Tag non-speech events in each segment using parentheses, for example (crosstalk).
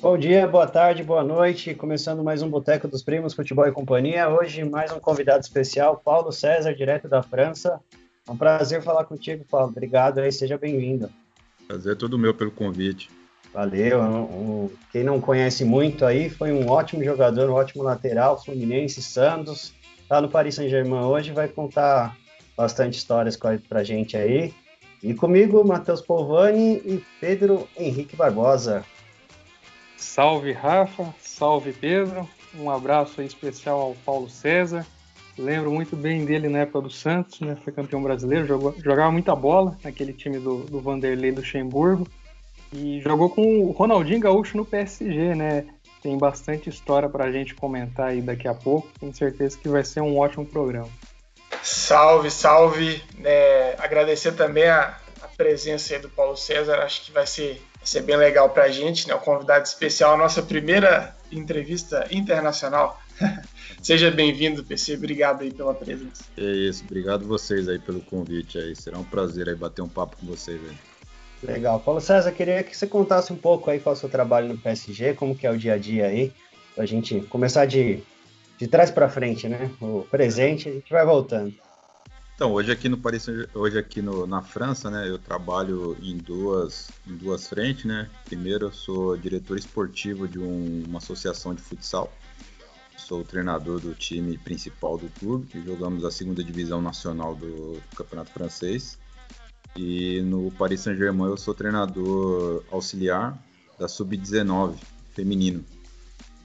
Bom dia, boa tarde, boa noite. Começando mais um Boteco dos Primos Futebol e Companhia. Hoje, mais um convidado especial, Paulo César, direto da França. É um prazer falar contigo, Paulo. Obrigado aí, seja bem-vindo. Prazer é todo meu pelo convite. Valeu. quem não conhece muito aí, foi um ótimo jogador, um ótimo lateral, Fluminense, Santos. Tá no Paris Saint-Germain hoje, vai contar bastante histórias pra gente aí. E comigo, Matheus Polvani e Pedro Henrique Barbosa. Salve Rafa, salve Pedro. Um abraço especial ao Paulo César. Lembro muito bem dele na época do Santos, né? Foi campeão brasileiro, jogou, jogava muita bola naquele time do, do Vanderlei Luxemburgo. E jogou com o Ronaldinho Gaúcho no PSG, né? Tem bastante história para a gente comentar aí daqui a pouco. Tenho certeza que vai ser um ótimo programa. Salve, salve. É, agradecer também a, a presença do Paulo César. Acho que vai ser ser bem legal para a gente, né? Um convidado especial, a nossa primeira entrevista internacional. (laughs) Seja bem-vindo, PC. Obrigado aí pela presença. É isso, obrigado vocês aí pelo convite aí. Será um prazer aí bater um papo com vocês aí. Legal. Paulo César, queria que você contasse um pouco aí qual é o seu trabalho no PSG, como que é o dia a dia aí, pra gente começar de, de trás para frente, né? O presente, a gente vai voltando. Então, hoje aqui no Paris, hoje aqui no, na França, né, eu trabalho em duas, em duas frentes, né. Primeiro, eu sou diretor esportivo de um, uma associação de futsal. Sou treinador do time principal do clube, que jogamos a segunda divisão nacional do Campeonato Francês. E no Paris Saint-Germain eu sou treinador auxiliar da sub-19 feminino.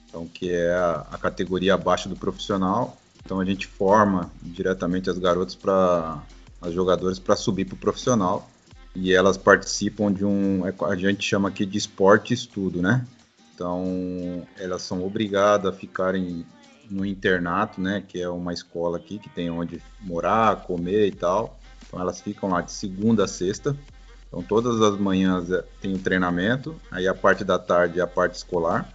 Então, que é a categoria abaixo do profissional então a gente forma diretamente as garotas para as jogadoras para subir para o profissional e elas participam de um é, a gente chama aqui de esporte estudo, né? Então elas são obrigadas a ficarem no internato, né? Que é uma escola aqui que tem onde morar, comer e tal. Então elas ficam lá de segunda a sexta. Então todas as manhãs é, tem o treinamento, aí a parte da tarde é a parte escolar.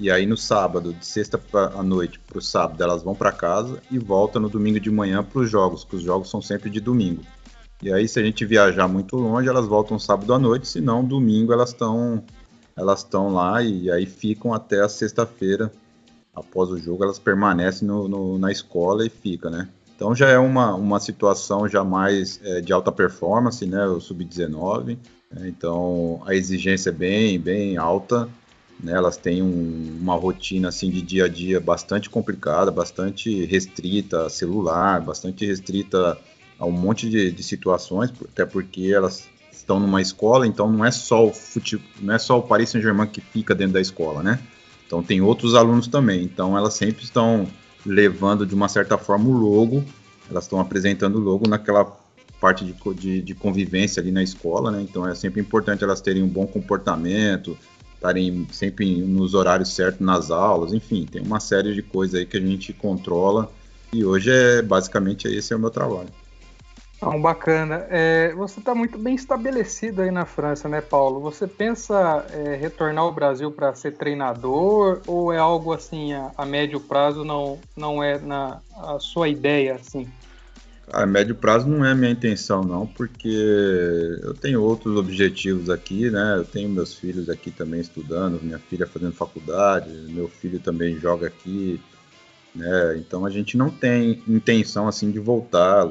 E aí no sábado, de sexta à noite para o sábado, elas vão para casa e voltam no domingo de manhã para os jogos, que os jogos são sempre de domingo. E aí, se a gente viajar muito longe, elas voltam sábado à noite, se não, domingo elas estão elas estão lá e aí ficam até a sexta-feira. Após o jogo, elas permanecem no, no, na escola e fica, né? Então já é uma, uma situação já mais é, de alta performance, né? O sub-19. É, então a exigência é bem, bem alta né, elas têm um, uma rotina assim de dia a dia bastante complicada, bastante restrita a celular, bastante restrita a um monte de, de situações, até porque elas estão numa escola, então não é só o não é só o Paris Saint-Germain que fica dentro da escola, né? Então tem outros alunos também, então elas sempre estão levando de uma certa forma o logo, elas estão apresentando o logo naquela parte de, de, de, convivência ali na escola, né? Então é sempre importante elas terem um bom comportamento, estarem sempre nos horários certos nas aulas, enfim, tem uma série de coisas aí que a gente controla e hoje é basicamente esse é o meu trabalho. Então, bacana. É, você está muito bem estabelecido aí na França, né, Paulo? Você pensa é, retornar ao Brasil para ser treinador ou é algo assim a, a, médio prazo não não é na a sua ideia assim? A médio prazo não é a minha intenção, não, porque eu tenho outros objetivos aqui, né? Eu tenho meus filhos aqui também estudando, minha filha fazendo faculdade, meu filho também joga aqui, né? Então a gente não tem intenção assim de voltar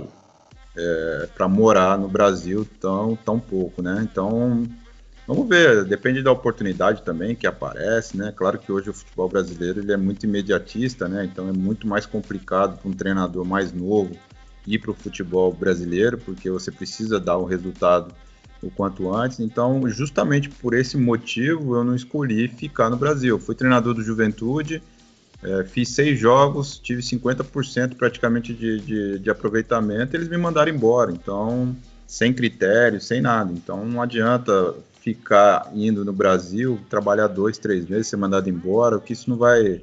é, para morar no Brasil tão, tão pouco, né? Então vamos ver, depende da oportunidade também que aparece, né? Claro que hoje o futebol brasileiro ele é muito imediatista, né? Então é muito mais complicado para um treinador mais novo ir para o futebol brasileiro, porque você precisa dar o resultado o quanto antes. Então, justamente por esse motivo, eu não escolhi ficar no Brasil. Fui treinador do Juventude, é, fiz seis jogos, tive 50% praticamente de, de, de aproveitamento, eles me mandaram embora. Então, sem critério, sem nada. Então, não adianta ficar indo no Brasil, trabalhar dois, três meses, ser mandado embora, que isso não vai,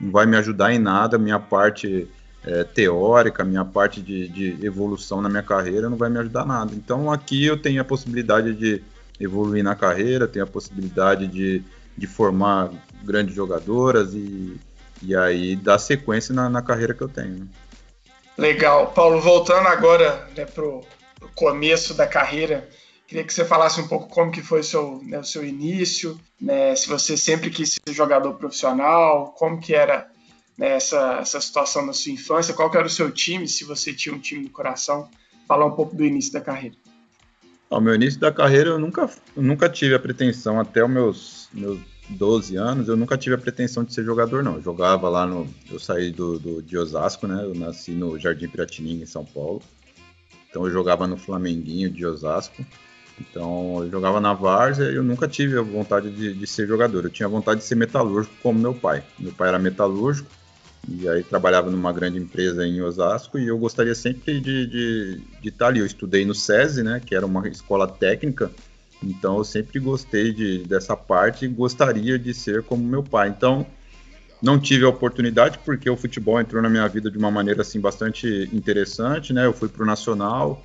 não vai me ajudar em nada. Minha parte é, teórica, minha parte de, de, evolução na minha carreira não vai me ajudar nada. Então aqui eu tenho a possibilidade de evoluir na carreira, tenho a possibilidade de, de formar grandes jogadoras e, e aí dar sequência na, na carreira que eu tenho. Né? Legal. Paulo, voltando agora né, para o começo da carreira, Queria que você falasse um pouco como que foi o seu, né, o seu início, né, se você sempre quis ser jogador profissional, como que era né, essa, essa situação na sua infância, qual era o seu time, se você tinha um time no coração, falar um pouco do início da carreira. Ao meu início da carreira, eu nunca, nunca tive a pretensão, até os meus, meus 12 anos, eu nunca tive a pretensão de ser jogador, não. Eu jogava lá no. Eu saí do, do, de Osasco, né? Eu nasci no Jardim Piratininga, em São Paulo. Então eu jogava no Flamenguinho de Osasco. Então eu jogava na Várzea eu nunca tive a vontade de, de, ser jogador. Eu tinha vontade de ser metalúrgico como meu pai. Meu pai era metalúrgico e aí trabalhava numa grande empresa em Osasco e eu gostaria sempre de, de, de estar ali. Eu estudei no SESI, né, que era uma escola técnica, então eu sempre gostei de, dessa parte e gostaria de ser como meu pai. Então não tive a oportunidade porque o futebol entrou na minha vida de uma maneira assim bastante interessante, né? Eu fui para o Nacional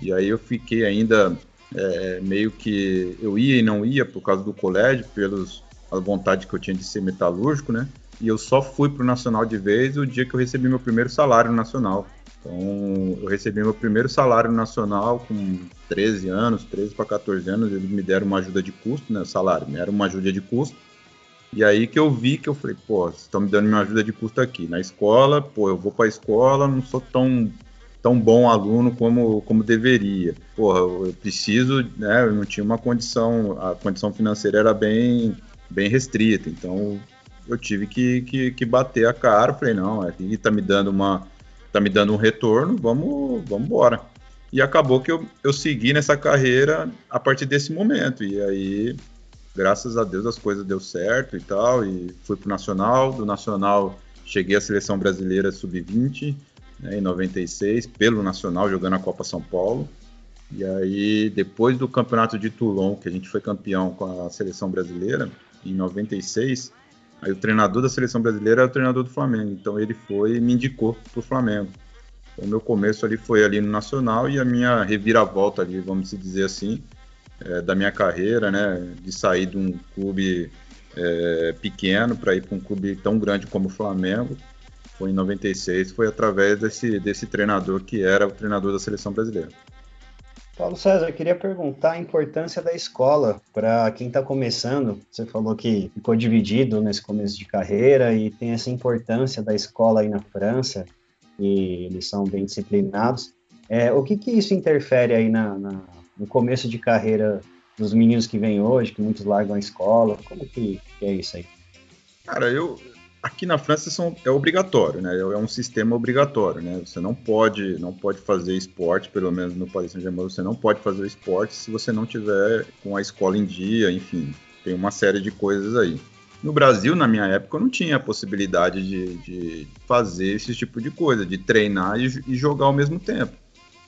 e aí eu fiquei ainda é, meio que eu ia e não ia por causa do colégio, pelos a vontade que eu tinha de ser metalúrgico, né? E eu só fui para o Nacional de vez o dia que eu recebi meu primeiro salário nacional. Então, eu recebi meu primeiro salário nacional com 13 anos, 13 para 14 anos, eles me deram uma ajuda de custo, né? Salário, me deram uma ajuda de custo. E aí que eu vi que eu falei, pô, vocês estão me dando uma ajuda de custo aqui. Na escola, pô, eu vou para a escola, não sou tão tão bom aluno como, como deveria. Porra, eu preciso, né? Eu não tinha uma condição, a condição financeira era bem, bem restrita, então eu tive que, que, que bater a cara. Falei, não, aqui tá me dando uma, tá me dando um retorno, vamos, vamos embora. E acabou que eu, eu segui nessa carreira a partir desse momento. E aí, graças a Deus, as coisas deu certo e tal. E fui pro Nacional, do Nacional cheguei à seleção brasileira sub-20 né, em 96, pelo Nacional, jogando a Copa São Paulo. E aí, depois do campeonato de Toulon, que a gente foi campeão com a seleção brasileira, em 96, aí o treinador da seleção brasileira era o treinador do Flamengo. Então ele foi e me indicou para o Flamengo. O meu começo ali foi ali no Nacional e a minha reviravolta ali, vamos dizer assim, é, da minha carreira, né, de sair de um clube é, pequeno para ir para um clube tão grande como o Flamengo, foi em 96, foi através desse, desse treinador que era o treinador da seleção brasileira. Paulo César, eu queria perguntar a importância da escola para quem está começando. Você falou que ficou dividido nesse começo de carreira e tem essa importância da escola aí na França, e eles são bem disciplinados. É, o que, que isso interfere aí na, na, no começo de carreira dos meninos que vêm hoje, que muitos largam a escola? Como que, que é isso aí? Cara, eu, aqui na França são, é obrigatório, né? É um sistema obrigatório, né? Você não pode, não pode fazer esporte, pelo menos no Paris Saint-Germain, você não pode fazer esporte se você não tiver com a escola em dia, enfim, tem uma série de coisas aí. No Brasil, na minha época, eu não tinha a possibilidade de, de fazer esse tipo de coisa, de treinar e, e jogar ao mesmo tempo.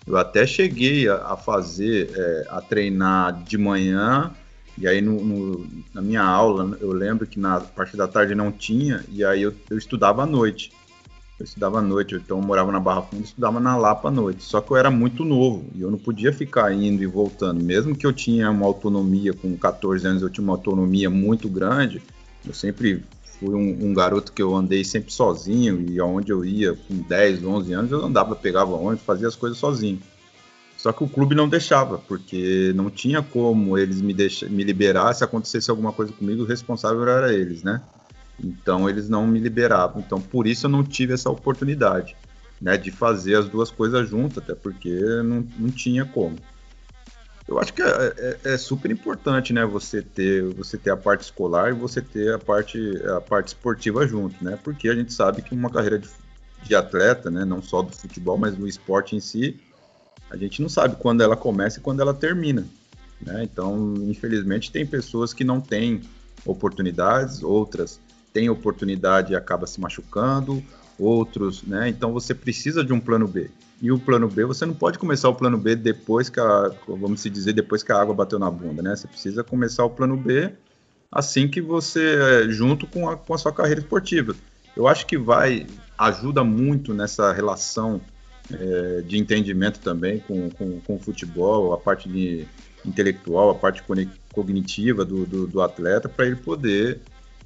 Eu até cheguei a, a fazer, é, a treinar de manhã e aí no, no, na minha aula, eu lembro que na parte da tarde não tinha, e aí eu, eu estudava à noite. Eu estudava à noite, então eu morava na Barra Funda e estudava na Lapa à noite. Só que eu era muito novo e eu não podia ficar indo e voltando. Mesmo que eu tinha uma autonomia, com 14 anos eu tinha uma autonomia muito grande, eu sempre fui um, um garoto que eu andei sempre sozinho e aonde eu ia com 10, 11 anos eu andava, pegava ônibus, fazia as coisas sozinho. Só que o clube não deixava, porque não tinha como eles me, deixar, me liberar se acontecesse alguma coisa comigo, o responsável era eles, né? Então eles não me liberavam. Então por isso eu não tive essa oportunidade, né, de fazer as duas coisas juntas, até porque não, não tinha como. Eu acho que é, é, é, super importante, né, você ter, você ter a parte escolar e você ter a parte, a parte esportiva junto, né? Porque a gente sabe que uma carreira de, de atleta, né, não só do futebol, mas do esporte em si, a gente não sabe quando ela começa e quando ela termina. Né? Então, infelizmente, tem pessoas que não têm oportunidades, outras têm oportunidade e acaba se machucando, outros, né? Então você precisa de um plano B. E o plano B, você não pode começar o plano B depois que a, vamos se dizer, depois que a água bateu na bunda, né? Você precisa começar o plano B assim que você, junto com a, com a sua carreira esportiva. Eu acho que vai, ajuda muito nessa relação é, de entendimento também com, com, com, o futebol, a parte de intelectual, a parte cognitiva do, do, do atleta, para ele poder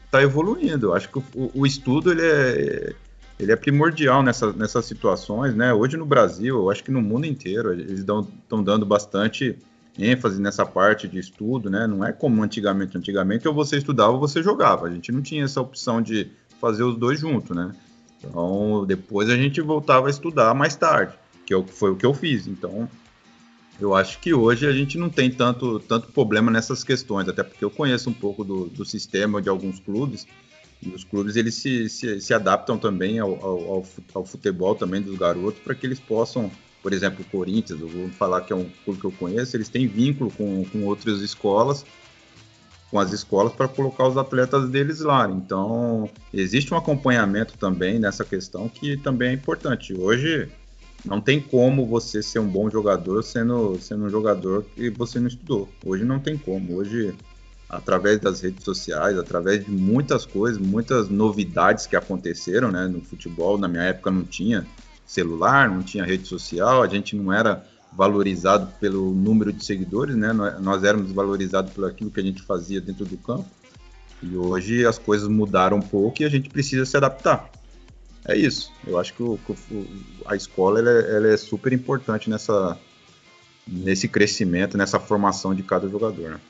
estar tá evoluindo. Eu acho que o, o, estudo ele é, ele é primordial nessa, nessas situações. Né? Hoje no Brasil, eu acho que no mundo inteiro, eles estão dando bastante ênfase nessa parte de estudo, né? Não é como antigamente. Antigamente ou você estudava ou você jogava. A gente não tinha essa opção de fazer os dois juntos, né? Então, depois a gente voltava a estudar mais tarde, que é foi o que eu fiz. Então, eu acho que hoje a gente não tem tanto, tanto problema nessas questões, até porque eu conheço um pouco do, do sistema de alguns clubes, e os clubes eles se, se, se adaptam também ao, ao, ao, futebol também dos garotos para que eles possam, por exemplo, o Corinthians, eu vou falar que é um clube que eu conheço, eles têm vínculo com, com outras escolas com as escolas para colocar os atletas deles lá. Então, existe um acompanhamento também nessa questão que também é importante. Hoje, não tem como você ser um bom jogador sendo, sendo um jogador que você não estudou. Hoje não tem como. Hoje, através das redes sociais, através de muitas coisas, muitas novidades que aconteceram né, no futebol, na minha época não tinha celular, não tinha rede social, a gente não era valorizado pelo número de seguidores, né? Nós éramos valorizados por aquilo que a gente fazia dentro do campo. E hoje as coisas mudaram um pouco e a gente precisa se adaptar. É isso. Eu acho que o, a escola ela é, ela é, super importante nessa, nesse crescimento, nessa formação de cada jogador. Né?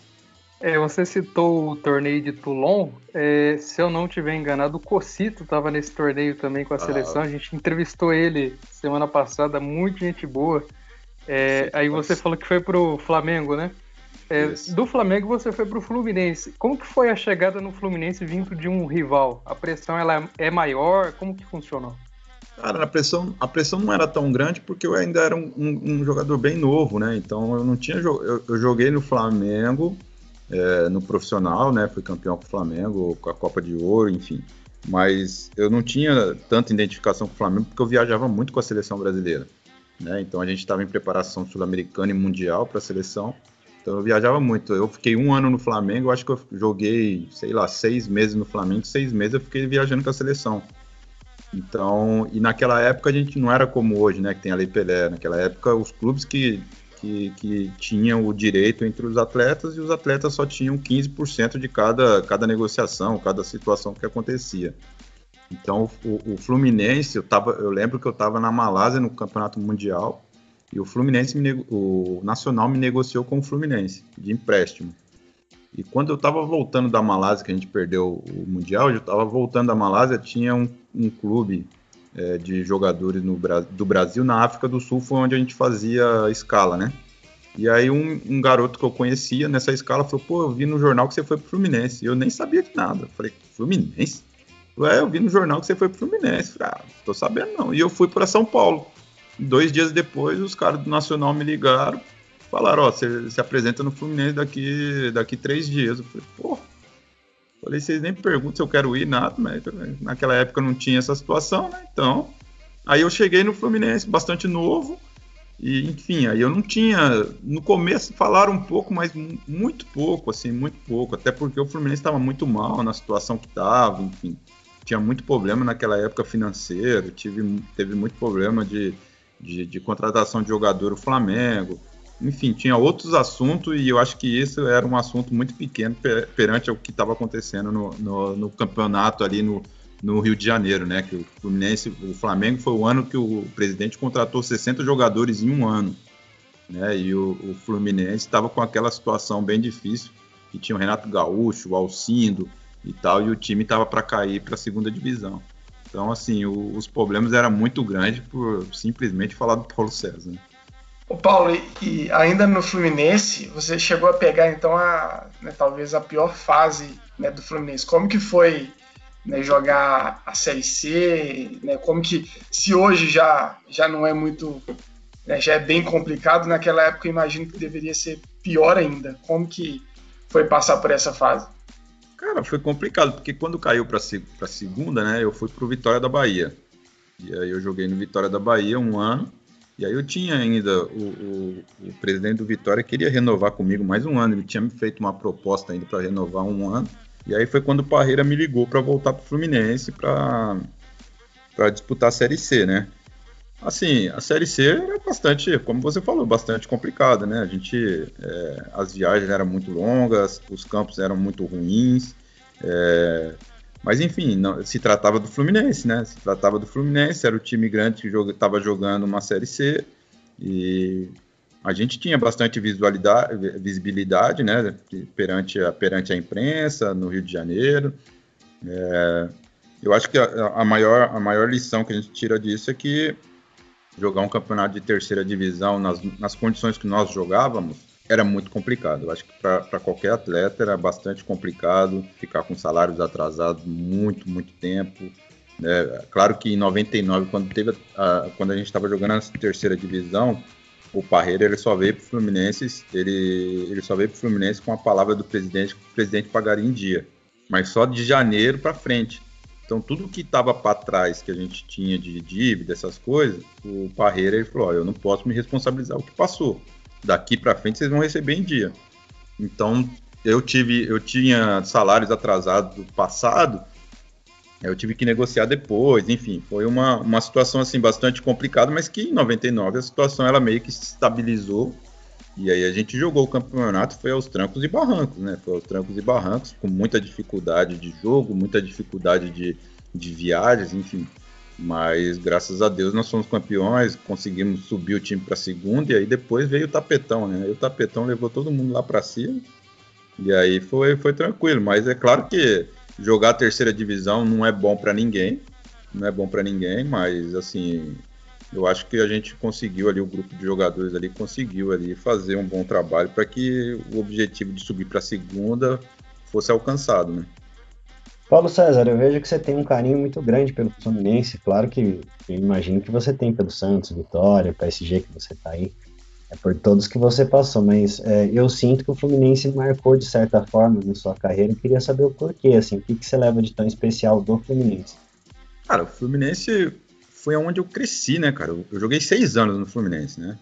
É, você citou o torneio de Toulon. É, se eu não tiver enganado, o Cocito estava nesse torneio também com a ah. seleção. A gente entrevistou ele semana passada, muito gente boa. É, aí você falou que foi pro Flamengo, né? É, do Flamengo você foi pro Fluminense. Como que foi a chegada no Fluminense vindo de um rival? A pressão ela é maior? Como que funcionou? Cara, a pressão, a pressão não era tão grande porque eu ainda era um, um, um jogador bem novo, né? Então eu não tinha eu, eu joguei no Flamengo, é, no profissional, né? Fui campeão com o Flamengo, com a Copa de Ouro, enfim. Mas eu não tinha tanta identificação com o Flamengo porque eu viajava muito com a seleção brasileira. Né? Então a gente estava em preparação sul-americana e mundial para a seleção. Então eu viajava muito. Eu fiquei um ano no Flamengo, acho que eu joguei, sei lá, seis meses no Flamengo, seis meses eu fiquei viajando com a seleção. Então, e naquela época a gente não era como hoje, né, que tem a Lei Pelé. Naquela época os clubes que, que, que tinham o direito entre os atletas e os atletas só tinham 15% de cada, cada negociação, cada situação que acontecia. Então, o, o Fluminense, eu, tava, eu lembro que eu estava na Malásia no Campeonato Mundial e o Fluminense, o Nacional me negociou com o Fluminense de empréstimo. E quando eu estava voltando da Malásia, que a gente perdeu o Mundial, eu estava voltando da Malásia, tinha um, um clube é, de jogadores no, do Brasil na África do Sul, foi onde a gente fazia escala, né? E aí um, um, garoto que eu conhecia nessa escala falou, pô, eu vi no jornal que você foi pro Fluminense. E eu nem sabia de nada. Eu falei, Fluminense? Ué, eu vi no jornal que você foi pro Fluminense. Ah, tô sabendo não. E eu fui para São Paulo. Dois dias depois, os caras do Nacional me ligaram, falaram, ó, você se apresenta no Fluminense daqui, daqui três dias. Eu falei, pô. Falei, vocês nem perguntam se eu quero ir, nada, mas naquela época não tinha essa situação, né? Então, aí eu cheguei no Fluminense, bastante novo, e enfim, aí eu não tinha. No começo falaram um pouco, mas muito pouco, assim, muito pouco. Até porque o Fluminense estava muito mal na situação que estava, enfim tinha muito problema naquela época financeiro, tive, teve muito problema de, de, de contratação de jogador o Flamengo. Enfim, tinha outros assuntos e eu acho que isso era um assunto muito pequeno perante o que estava acontecendo no, no, no, campeonato ali no, no Rio de Janeiro, né? Que o Fluminense, o Flamengo foi o ano que o presidente contratou 60 jogadores em um ano, né? E o, o Fluminense estava com aquela situação bem difícil, que tinha o Renato Gaúcho, o Alcindo, e tal, e o time estava para cair para a segunda divisão. Então, assim, o, os problemas eram muito grandes por simplesmente falar do Paulo César. Né? O Paulo, e, e, ainda no Fluminense, você chegou a pegar então a né, talvez a pior fase né, do Fluminense. Como que foi né, jogar a Série C? Né, como que se hoje já já não é muito, né, já é bem complicado, naquela época eu imagino que deveria ser pior ainda. Como que foi passar por essa fase? Cara, foi complicado, porque quando caiu para a segunda, né, eu fui pro Vitória da Bahia. E aí eu joguei no Vitória da Bahia um ano. E aí eu tinha ainda, o, o, o presidente do Vitória queria renovar comigo mais um ano. Ele tinha me feito uma proposta ainda para renovar um ano. E aí foi quando o Parreira me ligou para voltar pro Fluminense para disputar a Série C, né? Assim, a Série C era bastante, como você falou, bastante complicada, né? A gente, é, as viagens eram muito longas, os campos eram muito ruins, é, mas enfim, não, se tratava do Fluminense, né? Se tratava do Fluminense, era o time grande que estava jogando uma Série C e a gente tinha bastante visibilidade, né, perante a, perante a imprensa no Rio de Janeiro. É, eu acho que a, a, maior, a maior lição que a gente tira disso é que jogar um campeonato de terceira divisão nas, nas condições que nós jogávamos era muito complicado. Eu acho que para qualquer atleta era bastante complicado ficar com salários atrasados muito, muito tempo. É, claro que em 99, quando, teve a, quando a gente estava jogando na terceira divisão, o Parreira ele só veio para o Fluminense, ele, ele só veio para o Fluminense com a palavra do presidente que o presidente pagaria em dia. Mas só de janeiro para frente. Então tudo que estava para trás que a gente tinha de dívida, essas coisas, o Parreira ele falou: eu não posso me responsabilizar o que passou. Daqui para frente vocês vão receber em dia. Então eu tive, eu tinha salários atrasados do passado eu tive que negociar depois, enfim, foi uma, uma situação assim bastante complicada, mas que em 99 a situação ela meio que se estabilizou e aí a gente jogou o campeonato, foi aos trancos e barrancos, né? Foi aos trancos e barrancos, com muita dificuldade de jogo, muita dificuldade de, de viagens, enfim. Mas graças a Deus nós fomos campeões, conseguimos subir o time para segunda e aí depois veio o tapetão, né? Aí o tapetão levou todo mundo lá para cima. E aí foi, foi tranquilo, mas é claro que jogar a terceira divisão não é bom para ninguém, não é bom para ninguém, mas assim, eu acho que a gente conseguiu ali, o grupo de jogadores ali conseguiu ali fazer um bom trabalho para que o objetivo de subir para a segunda fosse alcançado, né? Paulo César, eu vejo que você tem um carinho muito grande pelo Fluminense, claro que eu imagino que você tem pelo Santos, Vitória, PSG que você está aí é por todos que você passou, mas é, eu sinto que o Fluminense marcou de certa forma na sua carreira. Eu queria saber o porquê, assim, o que, que você leva de tão especial do Fluminense? Cara, o Fluminense foi onde eu cresci, né, cara? Eu, joguei seis anos no Fluminense, né?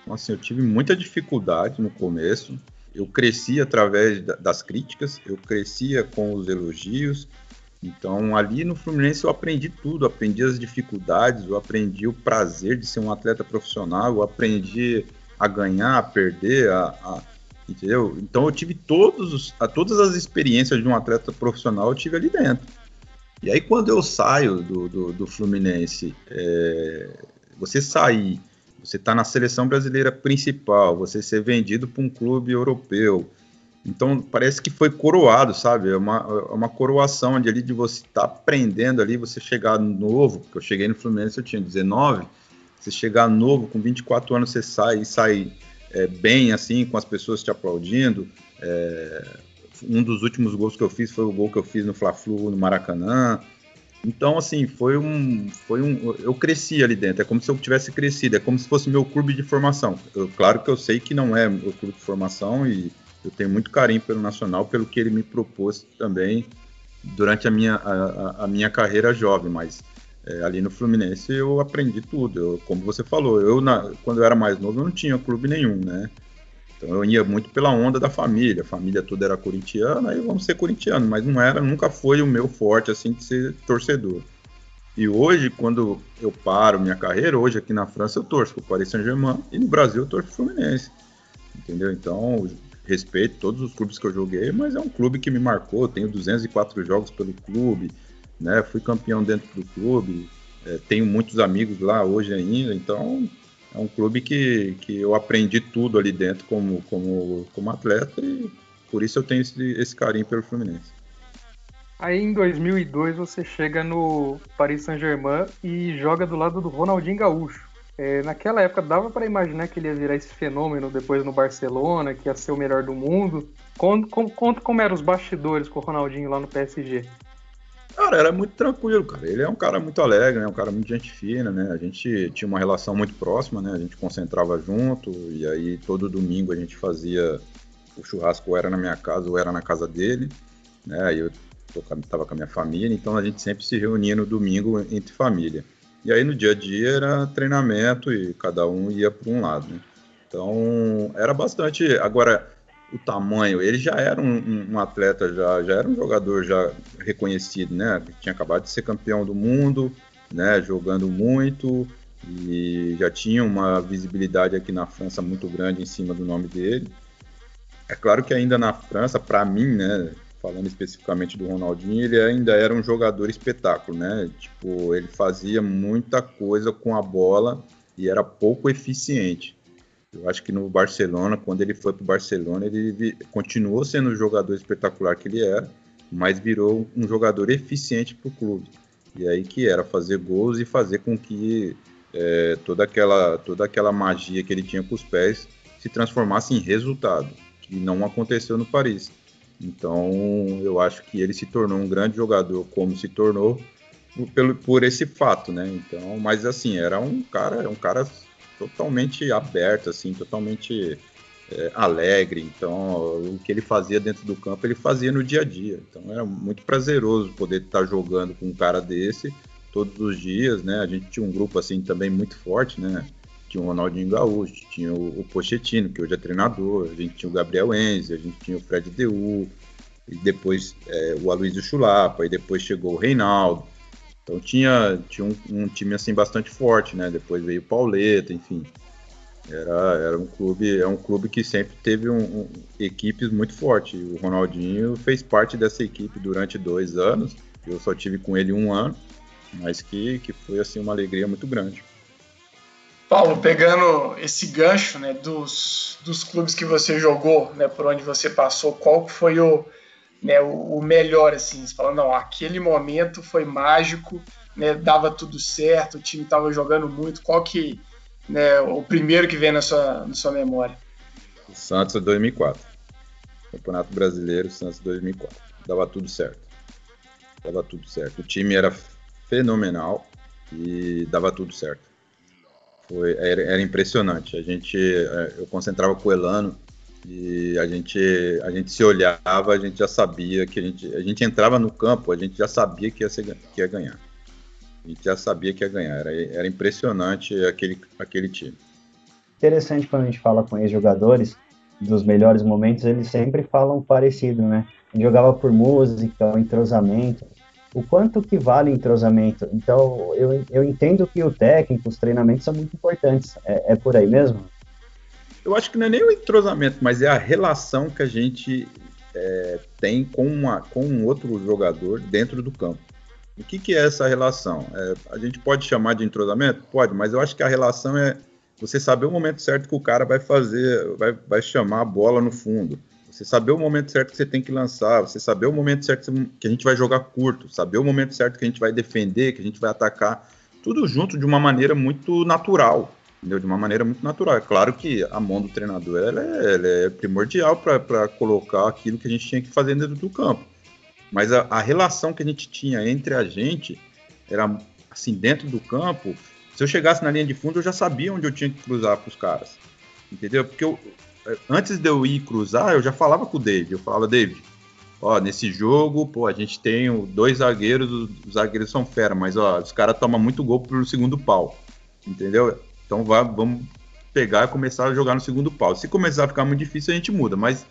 Então, assim, eu tive muita dificuldade no começo. Eu cresci através das críticas, eu crescia com os elogios. Então, ali no Fluminense eu aprendi tudo, aprendi as dificuldades, eu aprendi o prazer de ser um atleta profissional, eu aprendi a ganhar, a perder, a, a, entendeu? Então eu tive todos, a, todas as experiências de um atleta profissional eu tive ali dentro. E aí quando eu saio do, do, do Fluminense, é, você sair, você está na seleção brasileira principal, você ser vendido para um clube europeu, então parece que foi coroado, sabe? É uma, é uma coroação de ali de você estar tá aprendendo ali, você chegar novo, porque eu cheguei no Fluminense eu tinha 19, você chegar novo, com 24 anos, você sai e sai é, bem, assim, com as pessoas te aplaudindo. É, um dos últimos gols que eu fiz foi o gol que eu fiz no Fla-Flu, no Maracanã. Então, assim, foi um, foi um. Eu cresci ali dentro, é como se eu tivesse crescido, é como se fosse meu clube de formação. Eu, claro que eu sei que não é meu clube de formação e eu tenho muito carinho pelo Nacional, pelo que ele me propôs também durante a minha, a, a minha carreira jovem, mas é, ali no Fluminense eu aprendi tudo. Eu, como você falou, eu na, quando eu era mais novo eu não tinha clube nenhum, né? Então eu ia muito pela onda da família. A família toda era corintiana, aí vamos ser corintiano, mas não era, nunca foi o meu forte assim de ser torcedor. E hoje, quando eu paro minha carreira, hoje aqui na França eu torço pro Paris Saint-Germain e no Brasil eu torço pro Fluminense. Entendeu? Então, respeito todos os clubes que eu joguei, mas é um clube que me marcou. Eu tenho 204 jogos pelo clube né? Fui campeão dentro do clube, é, tenho muitos amigos lá hoje ainda, então é um clube que, que eu aprendi tudo ali dentro como, como, como atleta e por isso eu tenho esse, esse carinho pelo Fluminense. Aí em 2002 você chega no Paris Saint-Germain e joga do lado do Ronaldinho Gaúcho. É, naquela época dava para imaginar que ele ia virar esse fenômeno depois no Barcelona, que ia ser o melhor do mundo. Conta, conta como eram os bastidores com o Ronaldinho lá no PSG. Cara, era muito tranquilo, cara. Ele é um cara muito alegre, né? Um cara muito gente fina, né? A gente tinha uma relação muito próxima, né? A gente concentrava junto e aí todo domingo a gente fazia o churrasco ou era na minha casa ou era na casa dele, né? Aí eu tava com a minha família, então a gente sempre se reunia no domingo entre família. E aí no dia a dia era treinamento e cada um ia para um lado, né? Então era bastante. Agora o tamanho, ele já era um, um, atleta, já, já era um jogador já reconhecido, né? Tinha acabado de ser campeão do mundo, né? Jogando muito e já tinha uma visibilidade aqui na França muito grande em cima do nome dele. É claro que ainda na França, para mim, né? Falando especificamente do Ronaldinho, ele ainda era um jogador espetáculo, né? Tipo, ele fazia muita coisa com a bola e era pouco eficiente. Eu acho que no Barcelona, quando ele foi para o Barcelona, ele continuou sendo o jogador espetacular que ele era, mas virou um jogador eficiente para o clube. E aí que era fazer gols e fazer com que é, toda, aquela, toda aquela magia que ele tinha com os pés se transformasse em resultado, que não aconteceu no Paris. Então eu acho que ele se tornou um grande jogador como se tornou por, pelo, por esse fato, né? Então, mas assim, era um cara, um cara totalmente aberto, assim, totalmente é, alegre. Então, o que ele fazia dentro do campo, ele fazia no dia a dia. Então, era muito prazeroso poder estar jogando com um cara desse todos os dias, né? A gente tinha um grupo assim também muito forte, né? Tinha o Ronaldinho Gaúcho, tinha o, o Pochettino, que hoje é treinador, a gente tinha o Gabriel Enzi, a gente tinha o Fred Deu, e depois é, o Aloysio Chulapa, e depois chegou o Reinaldo. Então tinha, tinha um, um, time assim bastante forte, né? Depois veio o Pauleta, enfim. Era, era um clube, é um clube que sempre teve um, um, equipes muito fortes. O Ronaldinho fez parte dessa equipe durante dois anos. Eu só tive com ele um ano, mas que, que foi assim uma alegria muito grande. Paulo, pegando esse gancho né, dos, dos clubes que você jogou, né, por onde você passou, qual foi o, né, o, o, melhor, assim, você falando, não, aquele momento foi mágico, né, dava tudo certo, o time estava jogando muito, qual que, né, o primeiro que vem na sua, na sua memória? O Santos 2004, Campeonato Brasileiro, Santos 2004, dava tudo certo, dava tudo certo, o time era fenomenal e dava tudo certo. Foi, era, era impressionante, a gente, é, eu concentrava com o Elano, e a gente, a gente se olhava, a gente já sabia que a gente, a gente entrava no campo, a gente já sabia que ia, ser, que ia ganhar. A gente já sabia que ia ganhar. Era, era impressionante aquele, aquele time. Interessante quando a gente fala com ex-jogadores dos melhores momentos, eles sempre falam parecido, né? Jogava por música, entrosamento. O quanto que vale entrosamento? Então, eu, eu entendo que o técnico, os treinamentos são muito importantes. É, é por aí mesmo? Eu acho que não é nem o entrosamento, mas é a relação que a gente é, tem com, uma, com um outro jogador dentro do campo. O que, que é essa relação? É, a gente pode chamar de entrosamento? Pode, mas eu acho que a relação é você saber o momento certo que o cara vai fazer, vai, vai chamar a bola no fundo. Você saber o momento certo que você tem que lançar, você saber o momento certo que a gente vai jogar curto, saber o momento certo que a gente vai defender, que a gente vai atacar, tudo junto de uma maneira muito natural entendeu? de uma maneira muito natural. É claro que a mão do treinador ela é, ela é primordial para colocar aquilo que a gente tinha que fazer dentro do campo. Mas a, a, relação que a gente tinha entre a gente era assim, dentro do campo. Se eu chegasse na linha de fundo, eu já sabia onde eu tinha que cruzar para os caras. Entendeu? Porque eu, antes de eu ir cruzar, eu já falava com o David. Eu falava, David, ó, nesse jogo, pô, a gente tem dois zagueiros, os zagueiros são fera, mas ó, os caras tomam muito gol pelo segundo pau. Entendeu? Então vá, vamos pegar e começar a jogar no segundo pau. Se começar a ficar muito difícil, a gente muda. Mas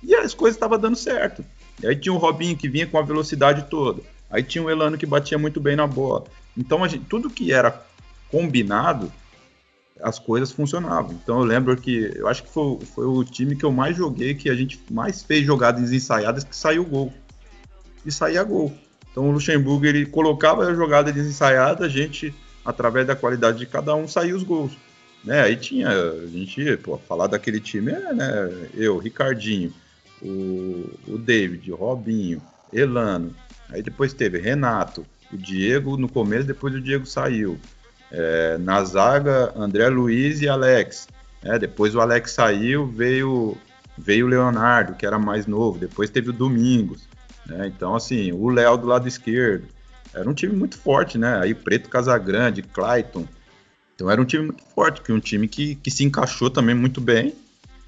e as coisas estavam dando certo. E aí tinha o Robinho que vinha com a velocidade toda. Aí tinha o Elano que batia muito bem na bola. Então gente, tudo que era combinado, as coisas funcionavam. Então eu lembro que eu acho que foi, foi o time que eu mais joguei, que a gente mais fez jogadas ensaiadas que saiu gol. E saía gol. Então o Luxemburgo ele colocava a jogada desensaiada, a gente através da qualidade de cada um, sair os gols. Né? Aí tinha, a gente, pô, falar daquele time, é, né? Eu, Ricardinho, o, o David, o Robinho, Elano, aí depois teve Renato, o Diego no começo, depois o Diego saiu. É, na zaga, André Luiz e Alex. É, depois o Alex saiu, veio veio o Leonardo, que era mais novo, depois teve o Domingos. Né? Então, assim, o Léo do lado esquerdo. Era um time muito forte, né? Aí Preto Casagrande, Clayton. Então era um time muito forte, que um time que, que se encaixou também muito bem.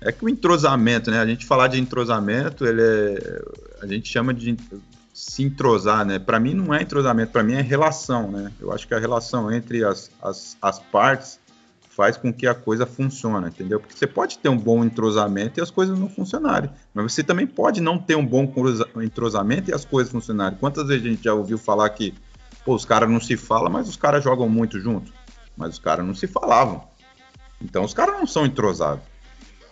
É que o entrosamento, né? A gente falar de entrosamento, ele é, a gente chama de se entrosar, né? Para mim não é entrosamento, para mim é relação, né? Eu acho que a relação entre as, as, as partes faz com que a coisa funcione, entendeu? Porque você pode ter um bom entrosamento e as coisas não funcionarem, mas você também pode não ter um bom entrosamento e as coisas funcionarem. Quantas vezes a gente já ouviu falar que pô, os caras não se falam, mas os caras jogam muito junto, mas os caras não se falavam. Então os caras não são entrosados.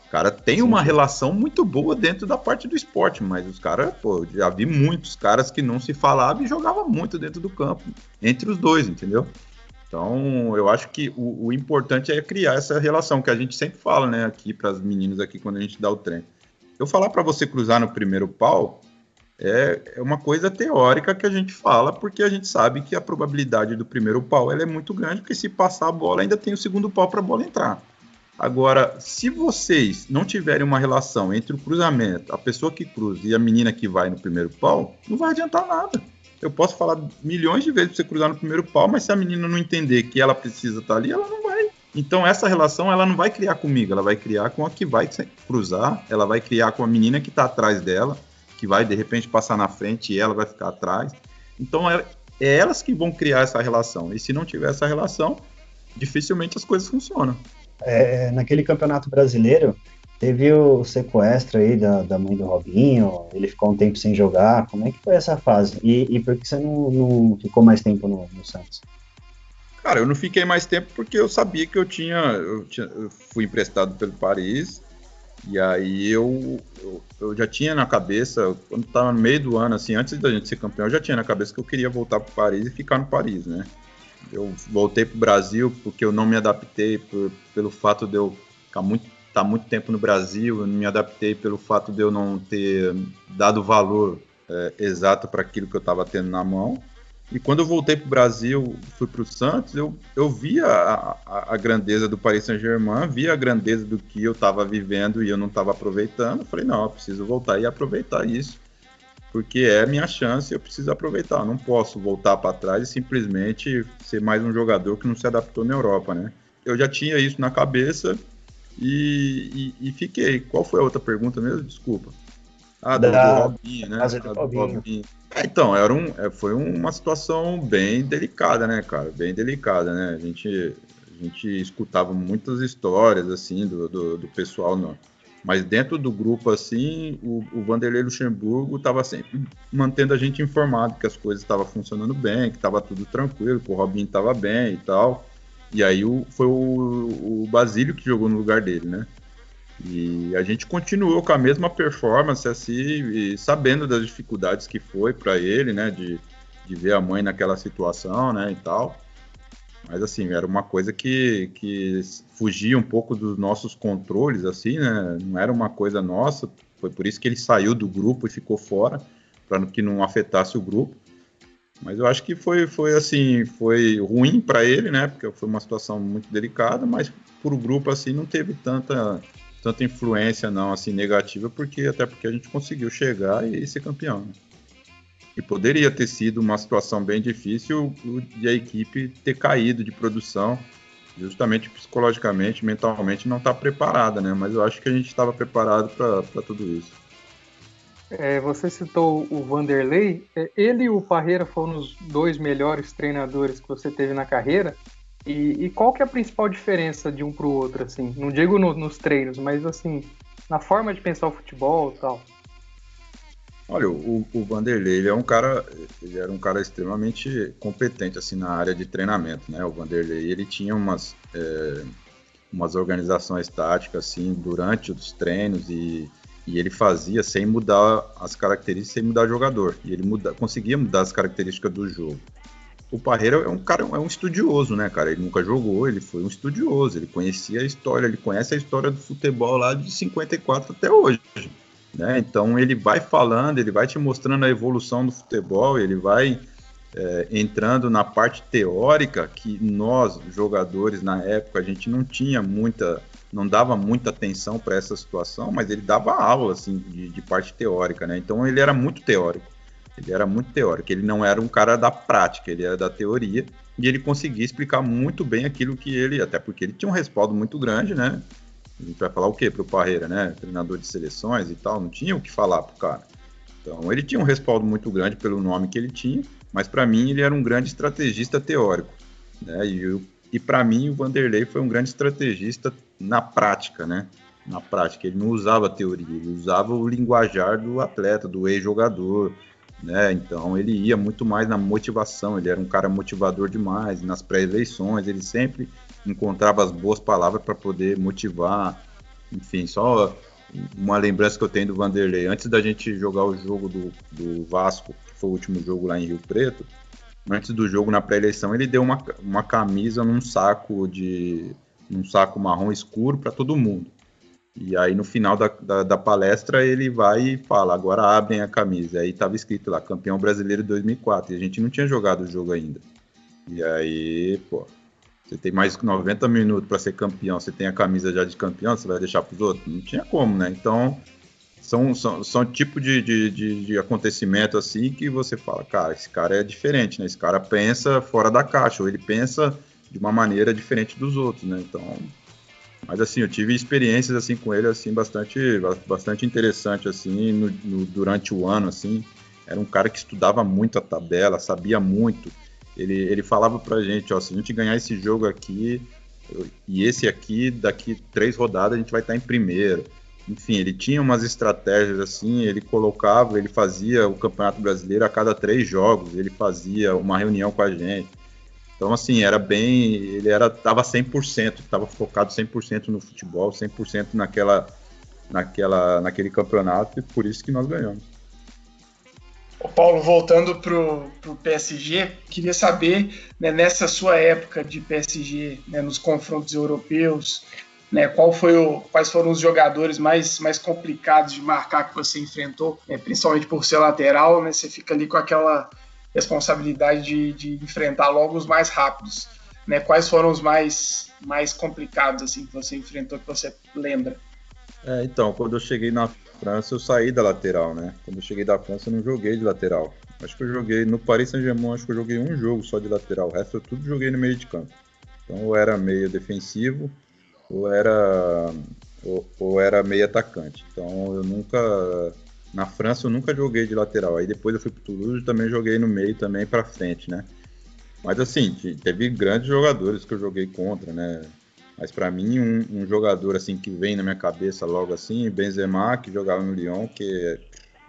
O cara tem uma relação muito boa dentro da parte do esporte, mas os caras, pô, já vi muitos caras que não se falavam e jogavam muito dentro do campo, entre os dois, entendeu? Então, eu acho que o, o, importante é criar essa relação que a gente sempre fala, né, aqui para as meninas aqui quando a gente dá o treino. Eu falar para você cruzar no primeiro pau é, é, uma coisa teórica que a gente fala, porque a gente sabe que a probabilidade do primeiro pau é muito grande, porque se passar a bola ainda tem o segundo pau para a bola entrar. Agora, se vocês não tiverem uma relação entre o cruzamento, a pessoa que cruza e a menina que vai no primeiro pau, não vai adiantar nada eu posso falar milhões de vezes para você cruzar no primeiro pau, mas se a menina não entender que ela precisa estar tá ali, ela não vai. Então essa relação ela não vai criar comigo, ela vai criar com a que vai cruzar, ela vai criar com a menina que está atrás dela, que vai de repente passar na frente e ela vai ficar atrás. Então é, é elas que vão criar essa relação. E se não tiver essa relação, dificilmente as coisas funcionam. É, naquele campeonato brasileiro, Teve o sequestro aí da, da mãe do Robinho, ele ficou um tempo sem jogar. Como é que foi essa fase? E, e por que você não, não ficou mais tempo no, no, Santos? Cara, eu não fiquei mais tempo porque eu sabia que eu tinha. Eu, tinha, eu fui emprestado pelo Paris. E aí eu, eu, eu, já tinha na cabeça, quando estava no meio do ano, assim, antes da gente ser campeão, eu já tinha na cabeça que eu queria voltar para Paris e ficar no Paris, né? Eu voltei para o Brasil porque eu não me adaptei por, pelo fato de eu ficar muito estar tá muito tempo no Brasil, eu me adaptei pelo fato de eu não ter dado valor é, exato para aquilo que eu estava tendo na mão. E quando eu voltei para o Brasil, fui para o Santos, eu, eu via a, a, a grandeza do Paris Saint-Germain, via a grandeza do que eu estava vivendo e eu não estava aproveitando. Falei, não, eu preciso voltar e aproveitar isso, porque é minha chance e eu preciso aproveitar. Eu não posso voltar para trás e simplesmente ser mais um jogador que não se adaptou na Europa, né? Eu já tinha isso na cabeça e, e, e, fiquei. Qual foi a outra pergunta mesmo? Desculpa. Ah, do, da... do Robinho, né? Do ah, Robinho. Robinho. É, então, era um, é, foi uma situação bem delicada, né, cara? Bem delicada, né? A gente, a gente escutava muitas histórias, assim, do, do, do pessoal, não. mas dentro do grupo, assim, o, o Vanderlei Luxemburgo estava sempre mantendo a gente informado que as coisas estavam funcionando bem, que estava tudo tranquilo, que o Robinho estava bem e tal. E aí o, foi o, o Basílio que jogou no lugar dele, né? E a gente continuou com a mesma performance, assim, sabendo das dificuldades que foi para ele, né? De, de ver a mãe naquela situação, né? E tal. Mas, assim, era uma coisa que, que fugia um pouco dos nossos controles, assim, né? Não era uma coisa nossa. Foi por isso que ele saiu do grupo e ficou fora, para que não afetasse o grupo. Mas eu acho que foi, foi assim, foi ruim para ele, né? Porque foi uma situação muito delicada, mas para o grupo assim não teve tanta tanta influência não assim negativa, porque até porque a gente conseguiu chegar e ser campeão. Né? E poderia ter sido uma situação bem difícil de a equipe ter caído de produção, justamente psicologicamente, mentalmente não estar tá preparada, né? Mas eu acho que a gente estava preparado para tudo isso. É, você citou o Vanderlei. É, ele e o Parreira foram os dois melhores treinadores que você teve na carreira. E, e qual que é a principal diferença de um para o outro, assim? Não digo no, nos treinos, mas assim, na forma de pensar o futebol tal. Olha, o, o Vanderlei ele é um cara, ele era um cara extremamente competente assim na área de treinamento, né? O Vanderlei ele tinha umas é, umas organizações táticas assim durante os treinos e e ele fazia sem mudar as características, sem mudar o jogador. E ele muda, conseguia mudar as características do jogo. O Parreira é um cara, é um estudioso, né, cara? Ele nunca jogou, ele foi um estudioso, ele conhecia a história, ele conhece a história do futebol lá de 54 até hoje. Né? Então ele vai falando, ele vai te mostrando a evolução do futebol, ele vai é, entrando na parte teórica que nós, jogadores, na época, a gente não tinha muita não dava muita atenção para essa situação, mas ele dava aula assim de, de, parte teórica, né? Então ele era muito teórico. Ele era muito teórico. Ele não era um cara da prática, ele era da teoria e ele conseguia explicar muito bem aquilo que ele, até porque ele tinha um respaldo muito grande, né? A gente vai falar o quê pro Parreira, né? Treinador de seleções e tal, não tinha o que falar pro cara. Então ele tinha um respaldo muito grande pelo nome que ele tinha, mas para mim ele era um grande estrategista teórico, né? E e para mim, o Vanderlei foi um grande estrategista na prática, né? Na prática, ele não usava teoria, ele usava o linguajar do atleta, do ex-jogador, né? Então ele ia muito mais na motivação, ele era um cara motivador demais. Nas pré-eleições, ele sempre encontrava as boas palavras para poder motivar. Enfim, só uma lembrança que eu tenho do Vanderlei. Antes da gente jogar o jogo do, do Vasco, que foi o último jogo lá em Rio Preto, antes do jogo, na pré-eleição, ele deu uma, uma camisa num saco de. Num saco marrom escuro para todo mundo. E aí no final da, da, da, palestra ele vai e fala, agora abrem a camisa. Aí estava escrito lá, campeão brasileiro de 2004. E a gente não tinha jogado o jogo ainda. E aí, pô, você tem mais 90 minutos para ser campeão, você tem a camisa já de campeão, você vai deixar para os outros? Não tinha como, né? Então, são, são, são tipo de, de, de, de, acontecimento assim que você fala, cara, esse cara é diferente, né? Esse cara pensa fora da caixa, ou ele pensa de uma maneira diferente dos outros, né? Então, mas assim, eu tive experiências assim com ele assim bastante, bastante interessante assim no, no, durante o ano assim. Era um cara que estudava muito a tabela, sabia muito. Ele, ele falava pra gente, ó, se a gente ganhar esse jogo aqui e esse aqui, daqui três rodadas a gente vai estar em primeiro enfim, ele tinha umas estratégias assim, ele colocava, ele fazia o Campeonato Brasileiro a cada três jogos, ele fazia uma reunião com a gente. Então, assim, era bem, ele era, tava 100%, estava focado 100% no futebol, 100% naquela, naquela, naquele campeonato, e por isso que nós ganhamos. O Paulo, voltando para o PSG, queria saber, né, nessa sua época de PSG, né, nos confrontos europeus, né, qual foi o, quais foram os jogadores mais, mais complicados de marcar que você enfrentou, né, principalmente por ser lateral, né, você fica ali com aquela responsabilidade de, de enfrentar logo os mais rápidos. Né, quais foram os mais, mais complicados assim que você enfrentou, que você lembra? É, então, quando eu cheguei na França, eu saí da lateral, né? Quando eu cheguei da França, eu não joguei de lateral. Acho que eu joguei no Paris Saint-Germain, acho que eu joguei um jogo só de lateral. O resto eu tudo joguei no meio de campo. Então eu era meio defensivo ou era ou, ou era meio atacante. Então eu nunca na França eu nunca joguei de lateral. Aí depois eu fui para Toulouse também joguei no meio também para frente, né? Mas assim, teve grandes jogadores que eu joguei contra, né? Mas para mim um, um, jogador assim que vem na minha cabeça logo assim, Benzema que jogava no Lyon, que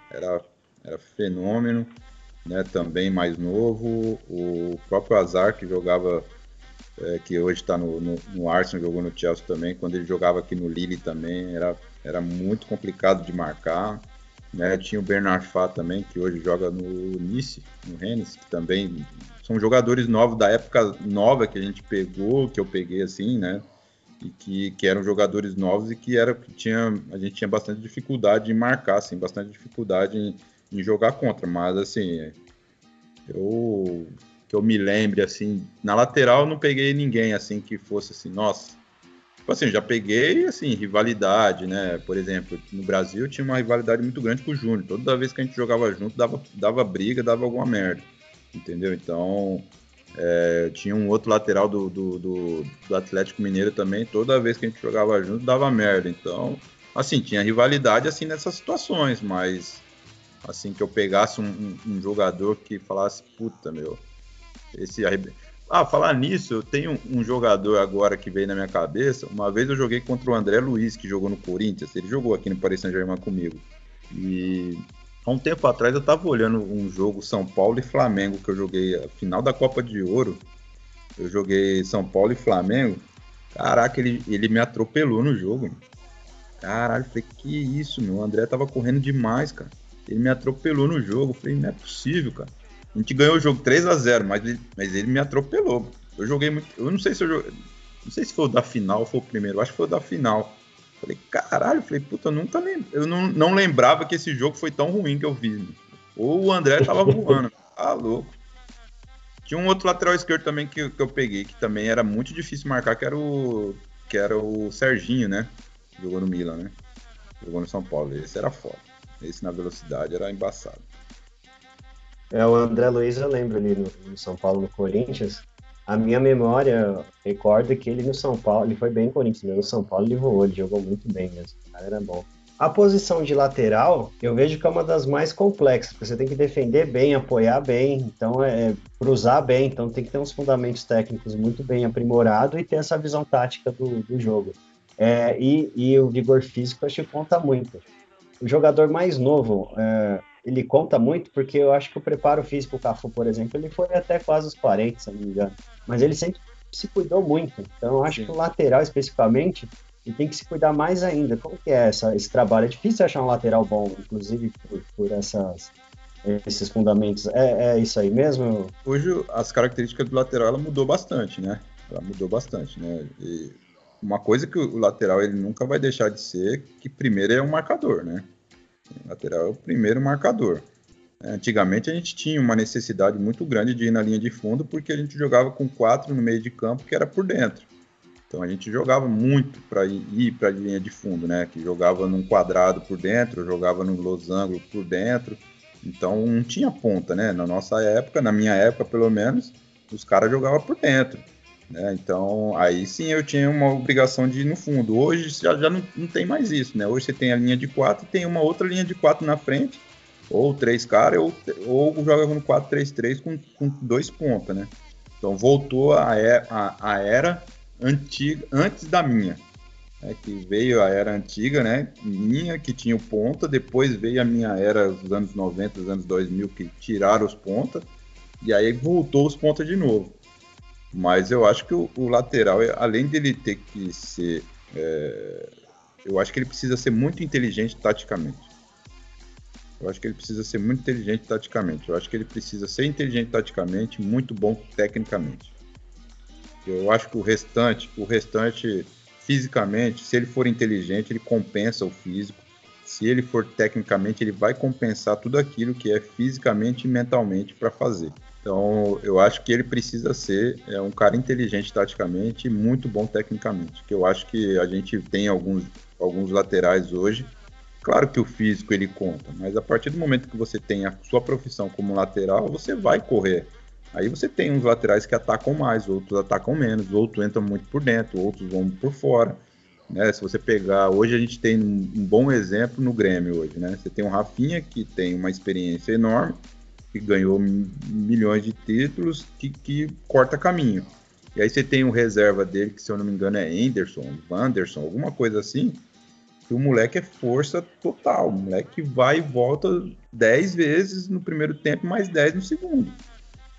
era era fenômeno, né? Também mais novo, o próprio Azar que jogava é, que hoje está no, no, no, Arsenal, jogou no Chelsea também. Quando ele jogava aqui no Lille também, era, era muito complicado de marcar. Né? Tinha o Bernard Fá também, que hoje joga no Nice, no Rennes, que também são jogadores novos da época nova que a gente pegou, que eu peguei assim, né? E que, que eram jogadores novos e que era que tinha a gente tinha bastante dificuldade em marcar, assim, bastante dificuldade em, em jogar contra, mas assim, eu que eu me lembre, assim, na lateral eu não peguei ninguém, assim, que fosse assim, nossa. Tipo assim, já peguei, assim, rivalidade, né? Por exemplo, no Brasil tinha uma rivalidade muito grande com o Júnior. Toda vez que a gente jogava junto, dava, dava briga, dava alguma merda, entendeu? Então, é, tinha um outro lateral do, do, do, do, Atlético Mineiro também, toda vez que a gente jogava junto, dava merda. Então, assim, tinha rivalidade, assim, nessas situações, mas, assim, que eu pegasse um, um, um jogador que falasse, puta, meu esse Ah, falar nisso, eu tenho um jogador agora que veio na minha cabeça. Uma vez eu joguei contra o André Luiz, que jogou no Corinthians. Ele jogou aqui no Paris Saint-Germain comigo. E há um tempo atrás eu tava olhando um jogo São Paulo e Flamengo, que eu joguei a final da Copa de Ouro. Eu joguei São Paulo e Flamengo. Caraca, ele, ele me atropelou no jogo. Caralho, falei, que isso, meu? O André tava correndo demais, cara. Ele me atropelou no jogo. Falei, não é possível, cara. A gente ganhou o jogo 3 a 0 mas ele, mas ele me atropelou. Eu joguei muito. Eu não sei se eu joguei. Não sei se foi o da final ou foi o primeiro. Acho que foi o da final. Falei, caralho, falei, puta, eu nunca lembro. Eu não, não lembrava que esse jogo foi tão ruim que eu vi. Ou o André tava voando. (laughs) Tá louco. Tinha um outro lateral esquerdo também que, que eu peguei, que também era muito difícil marcar, que era o. Que era o Serginho, né? Jogou no Milan, né? Jogou no São Paulo. Esse era foda. Esse na velocidade era embaçado. É, o André Luiz eu lembro ali no, no, São Paulo, no Corinthians. A minha memória recorda que ele no São Paulo, ele foi bem no Corinthians, no São Paulo ele voou, ele jogou muito bem mesmo. O cara era bom. A posição de lateral, eu vejo que é uma das mais complexas, porque você tem que defender bem, apoiar bem, então é, é cruzar bem, então tem que ter uns fundamentos técnicos muito bem aprimorados e ter essa visão tática do, do jogo. É, e, e, o vigor físico acho que conta muito. O jogador mais novo, é, ele conta muito, porque eu acho que o preparo físico, o Cafu, por exemplo, ele foi até quase os 40, se não me engano. Mas ele sempre se cuidou muito. Então, eu acho Sim. que o lateral, especificamente, ele tem que se cuidar mais ainda. Como que é essa, esse trabalho? É difícil achar um lateral bom, inclusive por, por essas esses fundamentos. É, é isso aí mesmo? Hoje as características do lateral ela mudou bastante, né? Ela mudou bastante, né? E uma coisa que o lateral ele nunca vai deixar de ser que primeiro é um marcador, né? Lateral é o primeiro marcador. Antigamente a gente tinha uma necessidade muito grande de ir na linha de fundo porque a gente jogava com quatro no meio de campo que era por dentro. Então a gente jogava muito para ir para a linha de fundo, né? Que jogava num quadrado por dentro, jogava num losango por dentro. Então não tinha ponta, né? Na nossa época, na minha época pelo menos, os caras jogavam por dentro. Né? Então aí sim eu tinha uma obrigação de ir no fundo. Hoje já, já não, não tem mais isso, né? Hoje você tem a linha de quatro e tem uma outra linha de quatro na frente ou três caras, ou, ou joga no 4-3-3 com, com dois pontas, né? Então voltou a, a, a, era antiga, antes da minha. Né? Que veio a era antiga, né? Minha, que tinha o ponta, depois veio a minha era dos anos 90, dos anos 2000, que tiraram os pontas, e aí voltou os pontas de novo. Mas eu acho que o, o lateral, além dele ter que ser. É, eu acho que ele precisa ser muito inteligente taticamente. Eu acho que ele precisa ser muito inteligente taticamente. Eu acho que ele precisa ser inteligente taticamente, muito bom tecnicamente. Eu acho que o restante, o restante fisicamente, se ele for inteligente, ele compensa o físico. Se ele for tecnicamente, ele vai compensar tudo aquilo que é fisicamente e mentalmente para fazer. Então, eu acho que ele precisa ser é, um cara inteligente taticamente e muito bom tecnicamente. Que eu acho que a gente tem alguns, alguns laterais hoje Claro que o físico ele conta, mas a partir do momento que você tem a sua profissão como lateral, você vai correr. Aí você tem uns laterais que atacam mais, outros atacam menos, outros entram muito por dentro, outros vão por fora. Né? Se você pegar, hoje a gente tem um bom exemplo no Grêmio hoje, né? Você tem um Rafinha que tem uma experiência enorme, que ganhou milhões de títulos, que, que corta caminho. E aí você tem o reserva dele, que se eu não me engano é Anderson, Wanderson, alguma coisa assim, que o moleque é força total. O moleque vai e volta 10 vezes no primeiro tempo, mais 10 no segundo.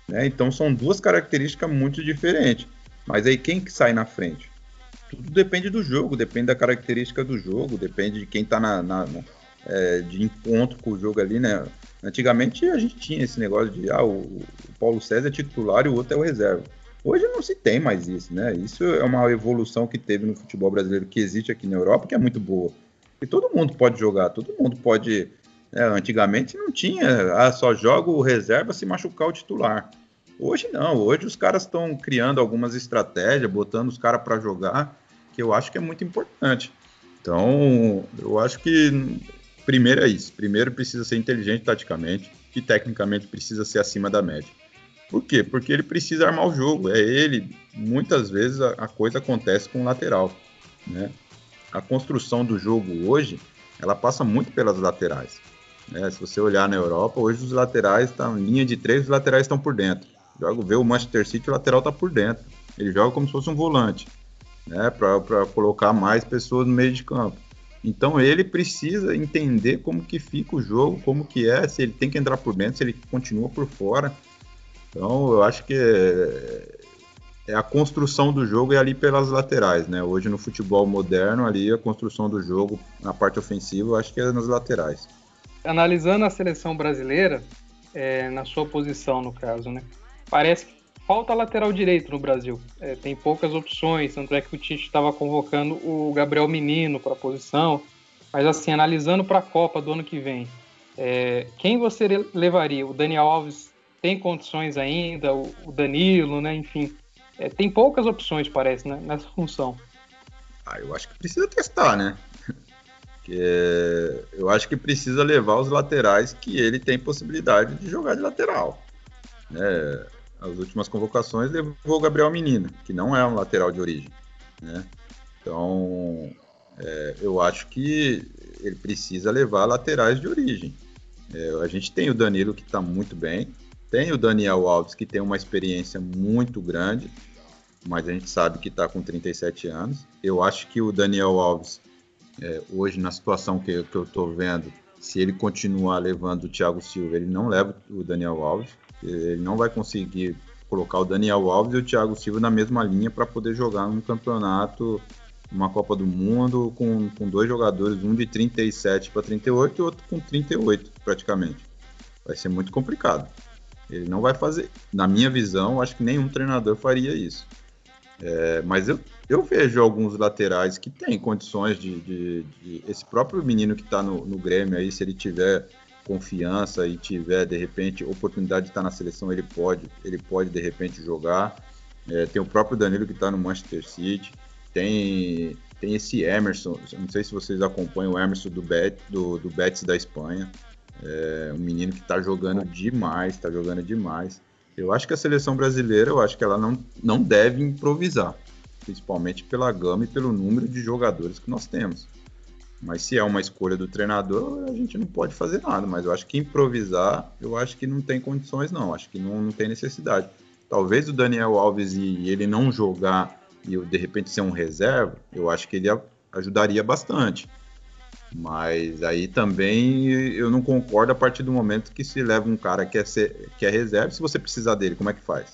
Né? Então são duas características muito diferentes. Mas aí quem que sai na frente? Tudo depende do jogo, depende da característica do jogo, depende de quem está na, na, na é, de encontro com o jogo ali, né? Antigamente a gente tinha esse negócio de ah, o, o Paulo César é titular e o outro é o reserva. Hoje não se tem mais isso, né? Isso é uma evolução que teve no futebol brasileiro que existe aqui na Europa, que é muito boa. E todo mundo pode jogar, todo mundo pode. Né? Antigamente não tinha, ah, só joga o reserva se machucar o titular. Hoje não, hoje os caras estão criando algumas estratégias, botando os caras para jogar, que eu acho que é muito importante. Então, eu acho que primeiro é isso. Primeiro precisa ser inteligente taticamente e tecnicamente precisa ser acima da média. Por quê? Porque ele precisa armar o jogo. É ele. Muitas vezes a, a coisa acontece com o lateral. Né? a construção do jogo hoje, ela passa muito pelas laterais. Né? Se você olhar na Europa, hoje os laterais estão em linha de três, os laterais estão por dentro. Joga, vê o Manchester City, o lateral está por dentro. Ele joga como se fosse um volante, né? Para colocar mais pessoas no meio de campo. Então ele precisa entender como que fica o jogo, como que é, se ele tem que entrar por dentro, se ele continua por fora. Então eu acho que é, é a construção do jogo é ali pelas laterais, né? Hoje no futebol moderno, ali a construção do jogo na parte ofensiva, eu acho que é nas laterais. Analisando a seleção brasileira, é, na sua posição no caso, né? Parece que falta lateral direito no Brasil. É, tem poucas opções, tanto é que o Tite estava convocando o Gabriel Menino para a posição. Mas assim, analisando para a Copa do ano que vem, é, quem você levaria? O Daniel Alves tem condições ainda, o Danilo, né? Enfim, é, tem poucas opções, parece, né, nessa função. Ah, eu acho que precisa testar, né? (laughs) que eu acho que precisa levar os laterais que ele tem possibilidade de jogar de lateral. Né? As últimas convocações levou o Gabriel Menino, que não é um lateral de origem. Né? Então, é, eu acho que ele precisa levar laterais de origem. É, a gente tem o Danilo que está muito bem, tem o Daniel Alves, que tem uma experiência muito grande, mas a gente sabe que está com 37 anos. Eu acho que o Daniel Alves, é, hoje, na situação que, que eu estou vendo, se ele continuar levando o Thiago Silva, ele não leva o Daniel Alves. Ele não vai conseguir colocar o Daniel Alves e o Thiago Silva na mesma linha para poder jogar um campeonato, uma Copa do Mundo, com, com dois jogadores, um de 37 para 38 e outro com 38 praticamente. vai ser muito complicado. Ele não vai fazer, na minha visão, acho que nenhum treinador faria isso. É, mas eu, eu vejo alguns laterais que têm condições de, de, de esse próprio menino que está no, no Grêmio aí, se ele tiver confiança e tiver de repente oportunidade de estar na seleção, ele pode, ele pode de repente jogar. É, tem o próprio Danilo que está no Manchester City, tem tem esse Emerson, não sei se vocês acompanham o Emerson do, Bet, do, do Betis da Espanha, é um menino que está jogando demais, está jogando demais. Eu acho que a seleção brasileira, eu acho que ela não, não deve improvisar, principalmente pela gama e pelo número de jogadores que nós temos. Mas se é uma escolha do treinador, a gente não pode fazer nada. Mas eu acho que improvisar, eu acho que não tem condições, não. Acho que não, não tem necessidade. Talvez o Daniel Alves e ele não jogar e de repente ser um reserva, eu acho que ele ajudaria bastante. Mas aí também eu não concordo a partir do momento que se leva um cara que é, ser, que é reserva, se você precisar dele, como é que faz?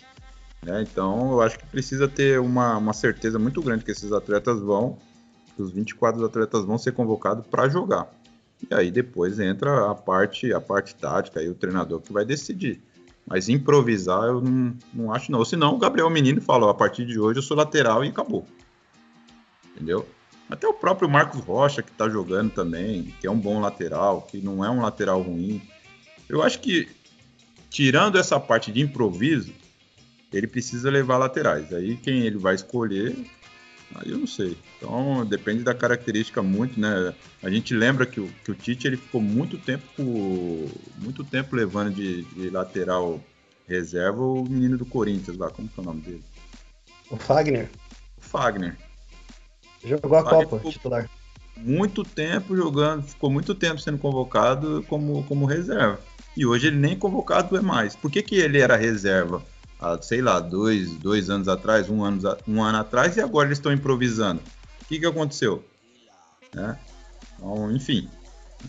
Né? Então eu acho que precisa ter uma, uma certeza muito grande que esses atletas vão os 24 atletas vão ser convocados para jogar. E aí depois entra a parte, a parte tática e o treinador que vai decidir. Mas improvisar eu não, não acho não. Senão o Gabriel Menino falou, a partir de hoje eu sou lateral e acabou. Entendeu? Até o próprio Marcos Rocha, que está jogando também, que é um bom lateral, que não é um lateral ruim. Eu acho que, tirando essa parte de improviso, ele precisa levar laterais. Aí quem ele vai escolher Aí eu não sei. Então depende da característica muito, né? A gente lembra que o, que o Tite ele ficou muito tempo muito tempo levando de, de lateral reserva o menino do Corinthians lá, como que é o nome dele? O Fagner. O Fagner. Jogou a Fagner Copa, titular. Muito tempo jogando, ficou muito tempo sendo convocado como, como reserva. E hoje ele nem convocado é mais. Por que, que ele era reserva? Há, sei lá, dois, dois anos atrás, um ano, um ano atrás, e agora eles estão improvisando. O que, que aconteceu? Né? Então, enfim,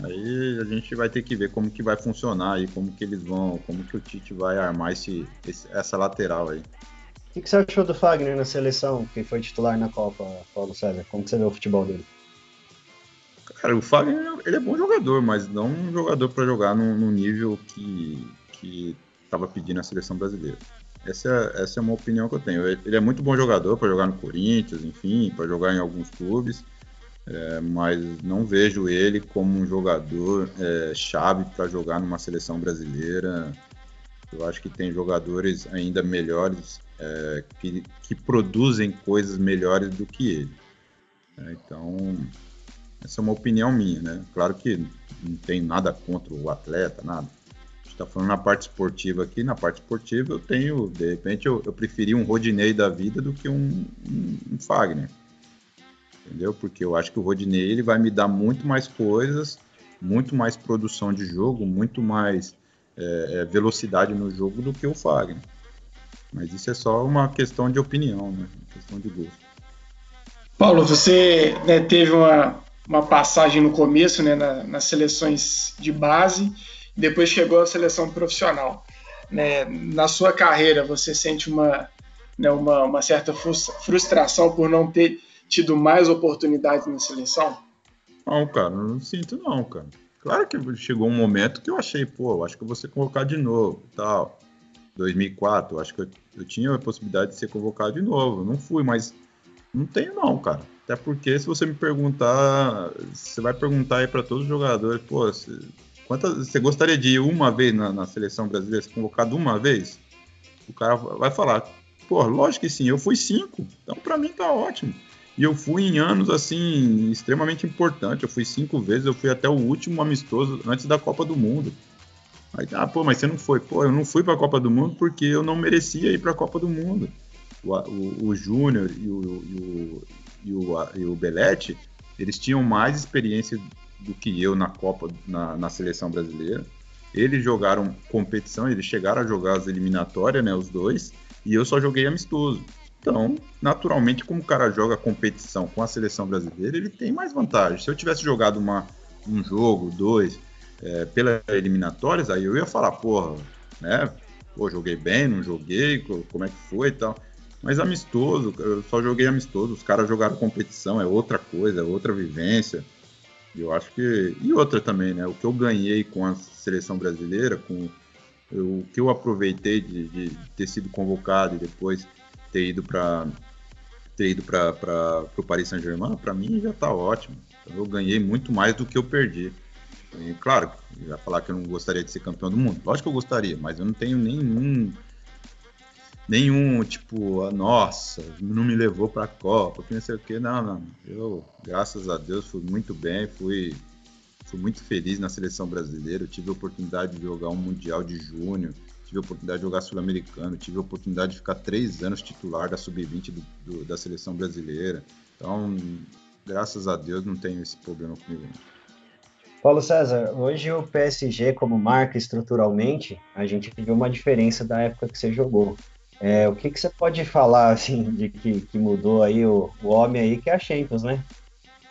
aí a gente vai ter que ver como que vai funcionar e como que eles vão, como que o Tite vai armar esse, esse essa lateral aí. O que, que, você achou do Fagner na seleção, que foi titular na Copa, Paulo César? Como que você vê o futebol dele? Cara, o Fagner ele é bom jogador, mas não um jogador para jogar no, no, nível que que estava pedindo a seleção brasileira. Essa, essa é uma opinião que eu tenho. Ele é muito bom jogador para jogar no Corinthians, enfim, para jogar em alguns clubes, é, mas não vejo ele como um jogador é, chave para jogar numa seleção brasileira. Eu acho que tem jogadores ainda melhores é, que, que produzem coisas melhores do que ele. É, então, essa é uma opinião minha, né? Claro que não tenho nada contra o atleta, nada está falando na parte esportiva aqui, na parte esportiva eu tenho, de repente, eu, eu preferi um Rodinei da vida do que um, um, um, Fagner. Entendeu? Porque eu acho que o Rodinei ele vai me dar muito mais coisas, muito mais produção de jogo, muito mais é, é, velocidade no jogo do que o Fagner. Mas isso é só uma questão de opinião, né? Uma questão de gosto. Paulo, você né, teve uma, uma passagem no começo né, na, nas seleções de base depois chegou à seleção profissional. Né? Na sua carreira, você sente uma, né, uma, uma certa frustração por não ter tido mais oportunidades na seleção? Não, cara, não sinto não, cara. Claro que chegou um momento que eu achei, pô, acho que eu vou ser convocado de novo, tal. 2004, acho que eu, eu, tinha a possibilidade de ser convocado de novo. Não fui, mas não tenho não, cara. Até porque se você me perguntar, você vai perguntar aí para todos os jogadores, pô, Quantas, você gostaria de ir uma vez na, na seleção brasileira, ser convocado uma vez? O cara vai falar, pô, lógico que sim, eu fui cinco, então para mim tá ótimo. E eu fui em anos assim extremamente importantes. Eu fui cinco vezes, eu fui até o último amistoso antes da Copa do Mundo. Aí, ah, pô, mas você não foi? Pô, eu não fui para a Copa do Mundo porque eu não merecia ir para a Copa do Mundo. O, o, o Júnior e o, e o, e o, e o Belete, eles tinham mais experiência do que eu na Copa, na, na seleção brasileira. Eles jogaram competição, eles chegaram a jogar as eliminatórias, né, os dois, e eu só joguei amistoso. Então, naturalmente, como o cara joga competição com a seleção brasileira, ele tem mais vantagem. Se eu tivesse jogado uma, um jogo, dois, é, pelas eliminatórias, aí eu ia falar, porra, né? Pô, joguei bem, não joguei, como é que foi e tal. Mas amistoso, eu só joguei amistoso. Os caras jogaram competição, é outra coisa, é outra vivência. Eu acho que. E outra também, né? O que eu ganhei com a seleção brasileira, com eu, o que eu aproveitei de, de, ter sido convocado e depois ter ido para ter ido para o Paris Saint-Germain, para mim já está ótimo. Então, eu ganhei muito mais do que eu perdi. E, claro, ia falar que eu não gostaria de ser campeão do mundo. Lógico que eu gostaria, mas eu não tenho nenhum nenhum tipo, ah, nossa, não me levou para a Copa, que não sei o que. Não, não. Eu, graças a Deus, fui muito bem, fui, fui muito feliz na seleção brasileira. Eu tive a oportunidade de jogar um Mundial de Júnior, tive a oportunidade de jogar Sul-Americano, tive a oportunidade de ficar três anos titular da Sub-20 da seleção brasileira. Então, graças a Deus, não tenho esse problema comigo. Paulo César, hoje o PSG, como marca estruturalmente, a gente viu uma diferença da época que você jogou. É, o que, que você pode falar, assim, de que, que mudou aí o, o homem aí, que é a Champions, né?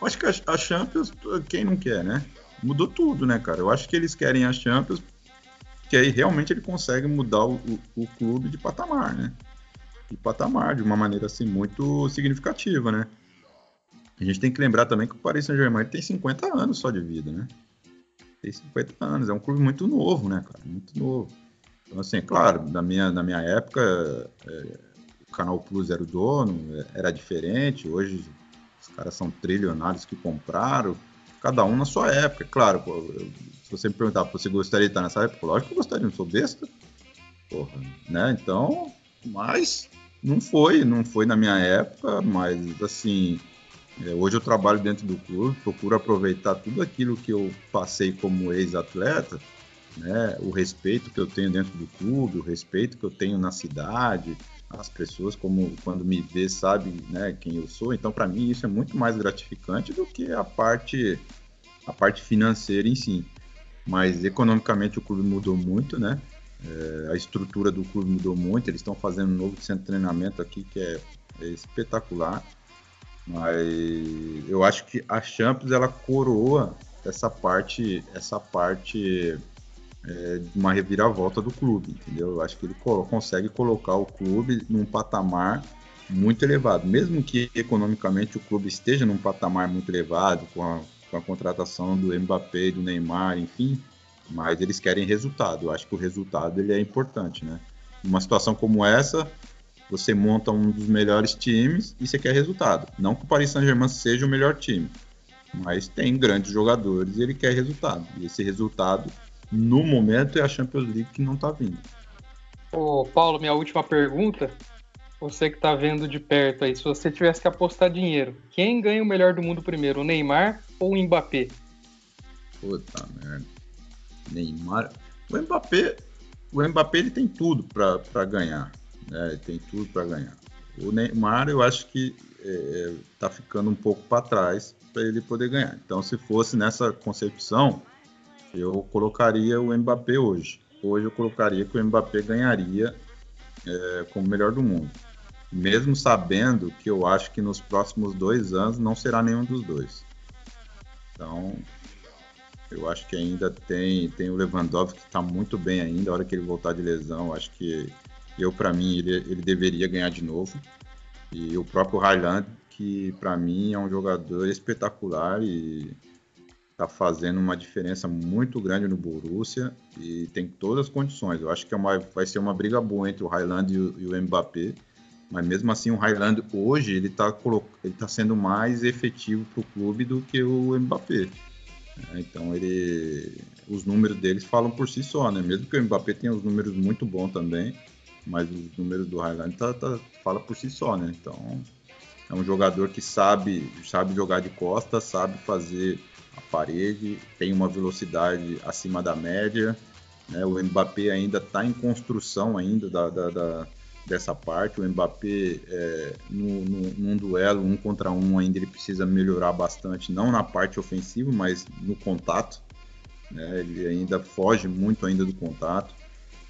Acho que a, a Champions, quem não quer, né? Mudou tudo, né, cara? Eu acho que eles querem a Champions, que aí realmente ele consegue mudar o, o, o clube de patamar, né? De patamar, de uma maneira, assim, muito significativa, né? A gente tem que lembrar também que o Paris Saint-Germain tem 50 anos só de vida, né? Tem 50 anos, é um clube muito novo, né, cara? Muito novo. Então, assim, claro, na minha, na minha época, é, o Canal Plus era o dono, era diferente. Hoje, os caras são trilionários que compraram, cada um na sua época. Claro, pô, se você me perguntar, você gostaria de estar nessa época? Lógico que eu gostaria, não sou besta. Porra, né? Então, mas não foi, não foi na minha época, mas assim, é, hoje eu trabalho dentro do clube, procuro aproveitar tudo aquilo que eu passei como ex-atleta né, o respeito que eu tenho dentro do clube, o respeito que eu tenho na cidade, as pessoas como quando me vê sabe, né, quem eu sou. Então, para mim isso é muito mais gratificante do que a parte a parte financeira em si. Mas economicamente o clube mudou muito, né? É, a estrutura do clube mudou muito. Eles estão fazendo um novo centro de treinamento aqui que é, é espetacular. Mas eu acho que a Champions ela coroa essa parte, essa parte é, uma reviravolta do clube, entendeu? Eu acho que ele consegue colocar o clube num patamar muito elevado, mesmo que economicamente o clube esteja num patamar muito elevado com a, com a contratação do Mbappé, do Neymar, enfim, mas eles querem resultado. Eu acho que o resultado ele é importante, né? Numa situação como essa, você monta um dos melhores times e você quer resultado. Não que o Paris Saint-Germain seja o melhor time, mas tem grandes jogadores e ele quer resultado. E esse resultado no momento é a Champions League que não está vindo. Ô, Paulo, minha última pergunta. Você que está vendo de perto aí, se você tivesse que apostar dinheiro, quem ganha o melhor do mundo primeiro, o Neymar ou o Mbappé? Puta merda. Neymar. O Mbappé, o Mbappé ele tem tudo para ganhar. Né? Ele tem tudo para ganhar. O Neymar, eu acho que está é, ficando um pouco para trás para ele poder ganhar. Então, se fosse nessa concepção, eu colocaria o Mbappé hoje. Hoje eu colocaria que o Mbappé ganharia é, como melhor do mundo. Mesmo sabendo que eu acho que nos próximos dois anos não será nenhum dos dois. Então, eu acho que ainda tem, tem o Lewandowski que está muito bem ainda. A hora que ele voltar de lesão, acho que eu, para mim, ele, ele deveria ganhar de novo. E o próprio Highland, que para mim é um jogador espetacular e está fazendo uma diferença muito grande no Borussia e tem todas as condições. Eu acho que é uma, vai ser uma briga boa entre o Highland e o, e o Mbappé, mas mesmo assim o Highland hoje ele está ele tá sendo mais efetivo para o clube do que o Mbappé. É, então ele, os números deles falam por si só, né? Mesmo que o Mbappé tenha os números muito bons também, mas os números do Highland tá, tá, fala por si só, né? Então é um jogador que sabe, sabe jogar de costas, sabe fazer a parede, tem uma velocidade acima da média. Né? O Mbappé ainda está em construção ainda da, da, da, dessa parte. O Mbappé, é, no, no, num duelo um contra um, ainda ele precisa melhorar bastante, não na parte ofensiva, mas no contato. Né? Ele ainda foge muito ainda do contato.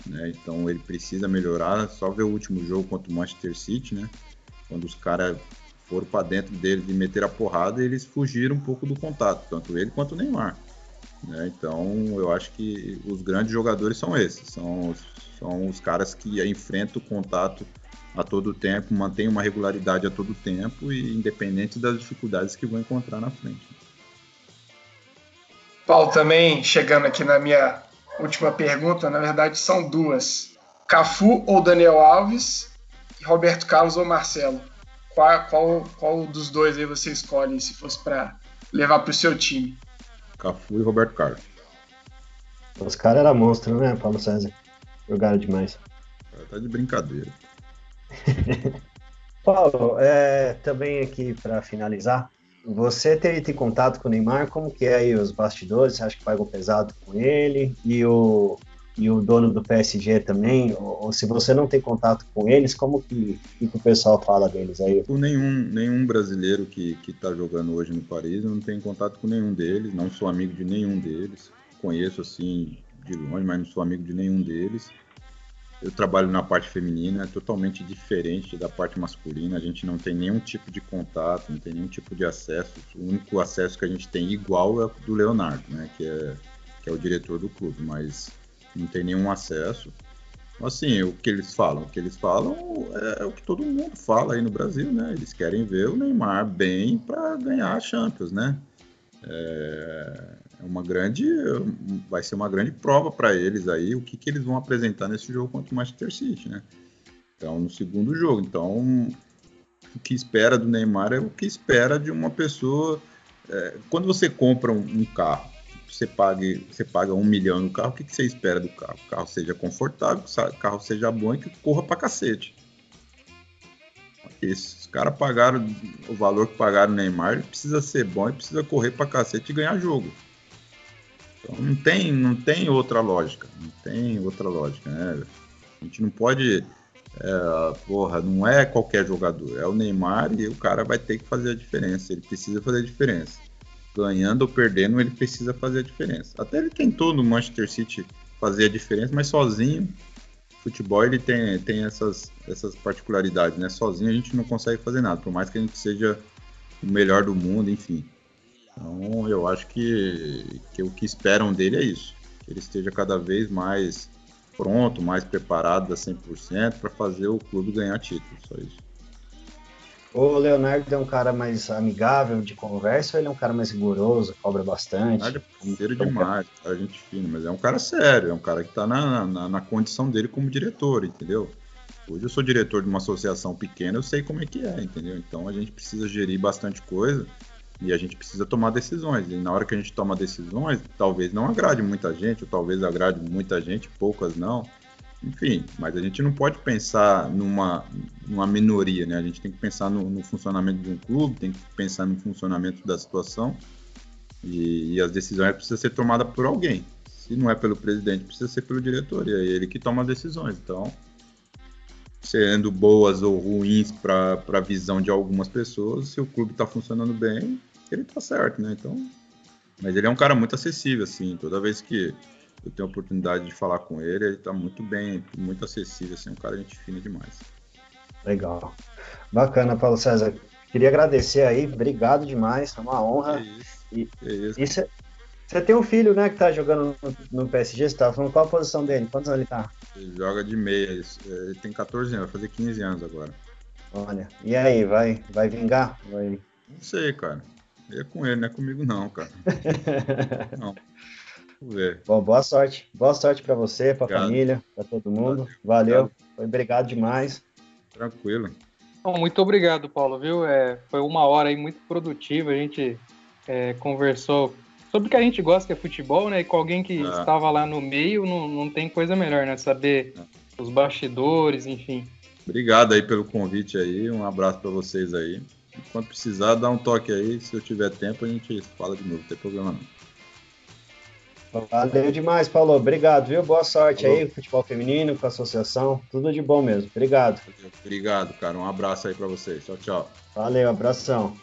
Né? Então ele precisa melhorar. Só ver o último jogo contra o Manchester City, né? quando os caras foram para dentro dele de meter a porrada eles fugiram um pouco do contato, tanto ele quanto o Neymar. Né? Então eu acho que os grandes jogadores são esses, são, são os caras que enfrentam o contato a todo tempo, mantêm uma regularidade a todo tempo e independente das dificuldades que vão encontrar na frente. Paulo, também chegando aqui na minha última pergunta, na verdade são duas. Cafu ou Daniel Alves? Roberto Carlos ou Marcelo? Qual, qual, qual dos dois aí você escolhe se fosse para levar para o seu time? Cafu e Roberto Carlos. Os caras eram monstros, né, Paulo César? Jogaram demais. Tá de brincadeira. (laughs) Paulo, é, também aqui para finalizar, você teve contato com o Neymar, como que é aí os bastidores? Você acha que pagou pesado com ele? E o, e o dono do PSG também? Ou, ou se você não tem contato com eles, como que, que, o pessoal fala deles aí? Nenhum, nenhum brasileiro que está jogando hoje no Paris, eu não tenho contato com nenhum deles, não sou amigo de nenhum deles. Conheço assim de longe, mas não sou amigo de nenhum deles. Eu trabalho na parte feminina, é totalmente diferente da parte masculina. A gente não tem nenhum tipo de contato, não tem nenhum tipo de acesso. O único acesso que a gente tem igual é o do Leonardo, né? Que é, que é o diretor do clube, mas não tem nenhum acesso. Assim, o que eles falam? O que eles falam é, é o que todo mundo fala aí no Brasil, né? Eles querem ver o Neymar bem para ganhar a Champions, né? É, é uma grande, vai ser uma grande prova para eles aí o que, que eles vão apresentar nesse jogo contra o Manchester City, né? Então, no segundo jogo. Então, o que espera do Neymar é o que espera de uma pessoa. É, quando você compra um, um, carro, você paga, você paga um milhão no carro, o que, que você espera do carro? O carro seja confortável, o carro seja bom e que corra para cacete. Esses caras pagaram o valor que pagaram no Neymar, precisa ser bom e precisa correr para cacete e ganhar jogo. Então não tem, não tem outra lógica, não tem outra lógica, né? A gente não pode, é, porra, não é qualquer jogador, é o Neymar e o cara vai ter que fazer a diferença, ele precisa fazer a diferença. Ganhando ou perdendo, ele precisa fazer a diferença. Até ele tentou no Manchester City fazer a diferença, mas sozinho, futebol ele tem, tem essas, essas particularidades, né? Sozinho a gente não consegue fazer nada, por mais que a gente seja o melhor do mundo, enfim. Então eu acho que, que o que esperam dele é isso, que ele esteja cada vez mais pronto, mais preparado a 100% para fazer o clube ganhar título, só isso. O Leonardo é um cara mais amigável de conversa ou ele é um cara mais rigoroso, cobra bastante? Leonardo é parceiro demais, cara, gente fina, mas é um cara sério, é um cara que está na, na, na, condição dele como diretor, entendeu? Hoje eu sou diretor de uma associação pequena, eu sei como é que é, entendeu? Então a gente precisa gerir bastante coisa e a gente precisa tomar decisões. E na hora que a gente toma decisões, talvez não agrade muita gente, ou talvez agrade muita gente, poucas não. Enfim, mas a gente não pode pensar numa, numa minoria, né? A gente tem que pensar no, no funcionamento de um clube, tem que pensar no funcionamento da situação. E, e as decisões precisam ser tomadas por alguém. Se não é pelo presidente, precisa ser pelo diretor. E é ele que toma decisões. Então, sendo boas ou ruins para a visão de algumas pessoas, se o clube está funcionando bem, ele tá certo, né? Então. Mas ele é um cara muito acessível, assim. Toda vez que eu tenho a oportunidade de falar com ele, ele tá muito bem, muito acessível, assim. Um cara gente fina demais. Legal. Bacana, Paulo César. Queria agradecer aí, obrigado demais, é uma honra. É isso. E, é isso. você tem um filho, né, que tá jogando no, no PSG, você tá falando qual a posição dele? Quantos anos ele tá? Ele joga de meia, ele tem 14 anos, vai fazer 15 anos agora. Olha, e aí, vai, vai vingar? Vai... Não sei, cara. É com ele, não é comigo não, cara. (laughs) não. Ver. Bom, boa sorte. Boa sorte para você, para a família, para todo mundo. Valeu. Valeu. Foi obrigado demais. Tranquilo. Bom, muito obrigado, Paulo, viu? É, foi uma hora aí muito produtiva. A gente é, conversou sobre o que a gente gosta, que é futebol, né? E com alguém que ah. estava lá no meio, não, não tem coisa melhor, né? Saber ah. os bastidores, enfim. Obrigado aí pelo convite aí. Um abraço para vocês aí. Quando precisar, dá um toque aí. Se eu tiver tempo, a gente fala de novo, não tem problema não. Valeu demais, Paulo. Obrigado, viu? Boa sorte Falou. aí futebol feminino, com a associação. Tudo de bom mesmo. Obrigado. Obrigado, cara. Um abraço aí para vocês. Tchau, tchau. Valeu, abração.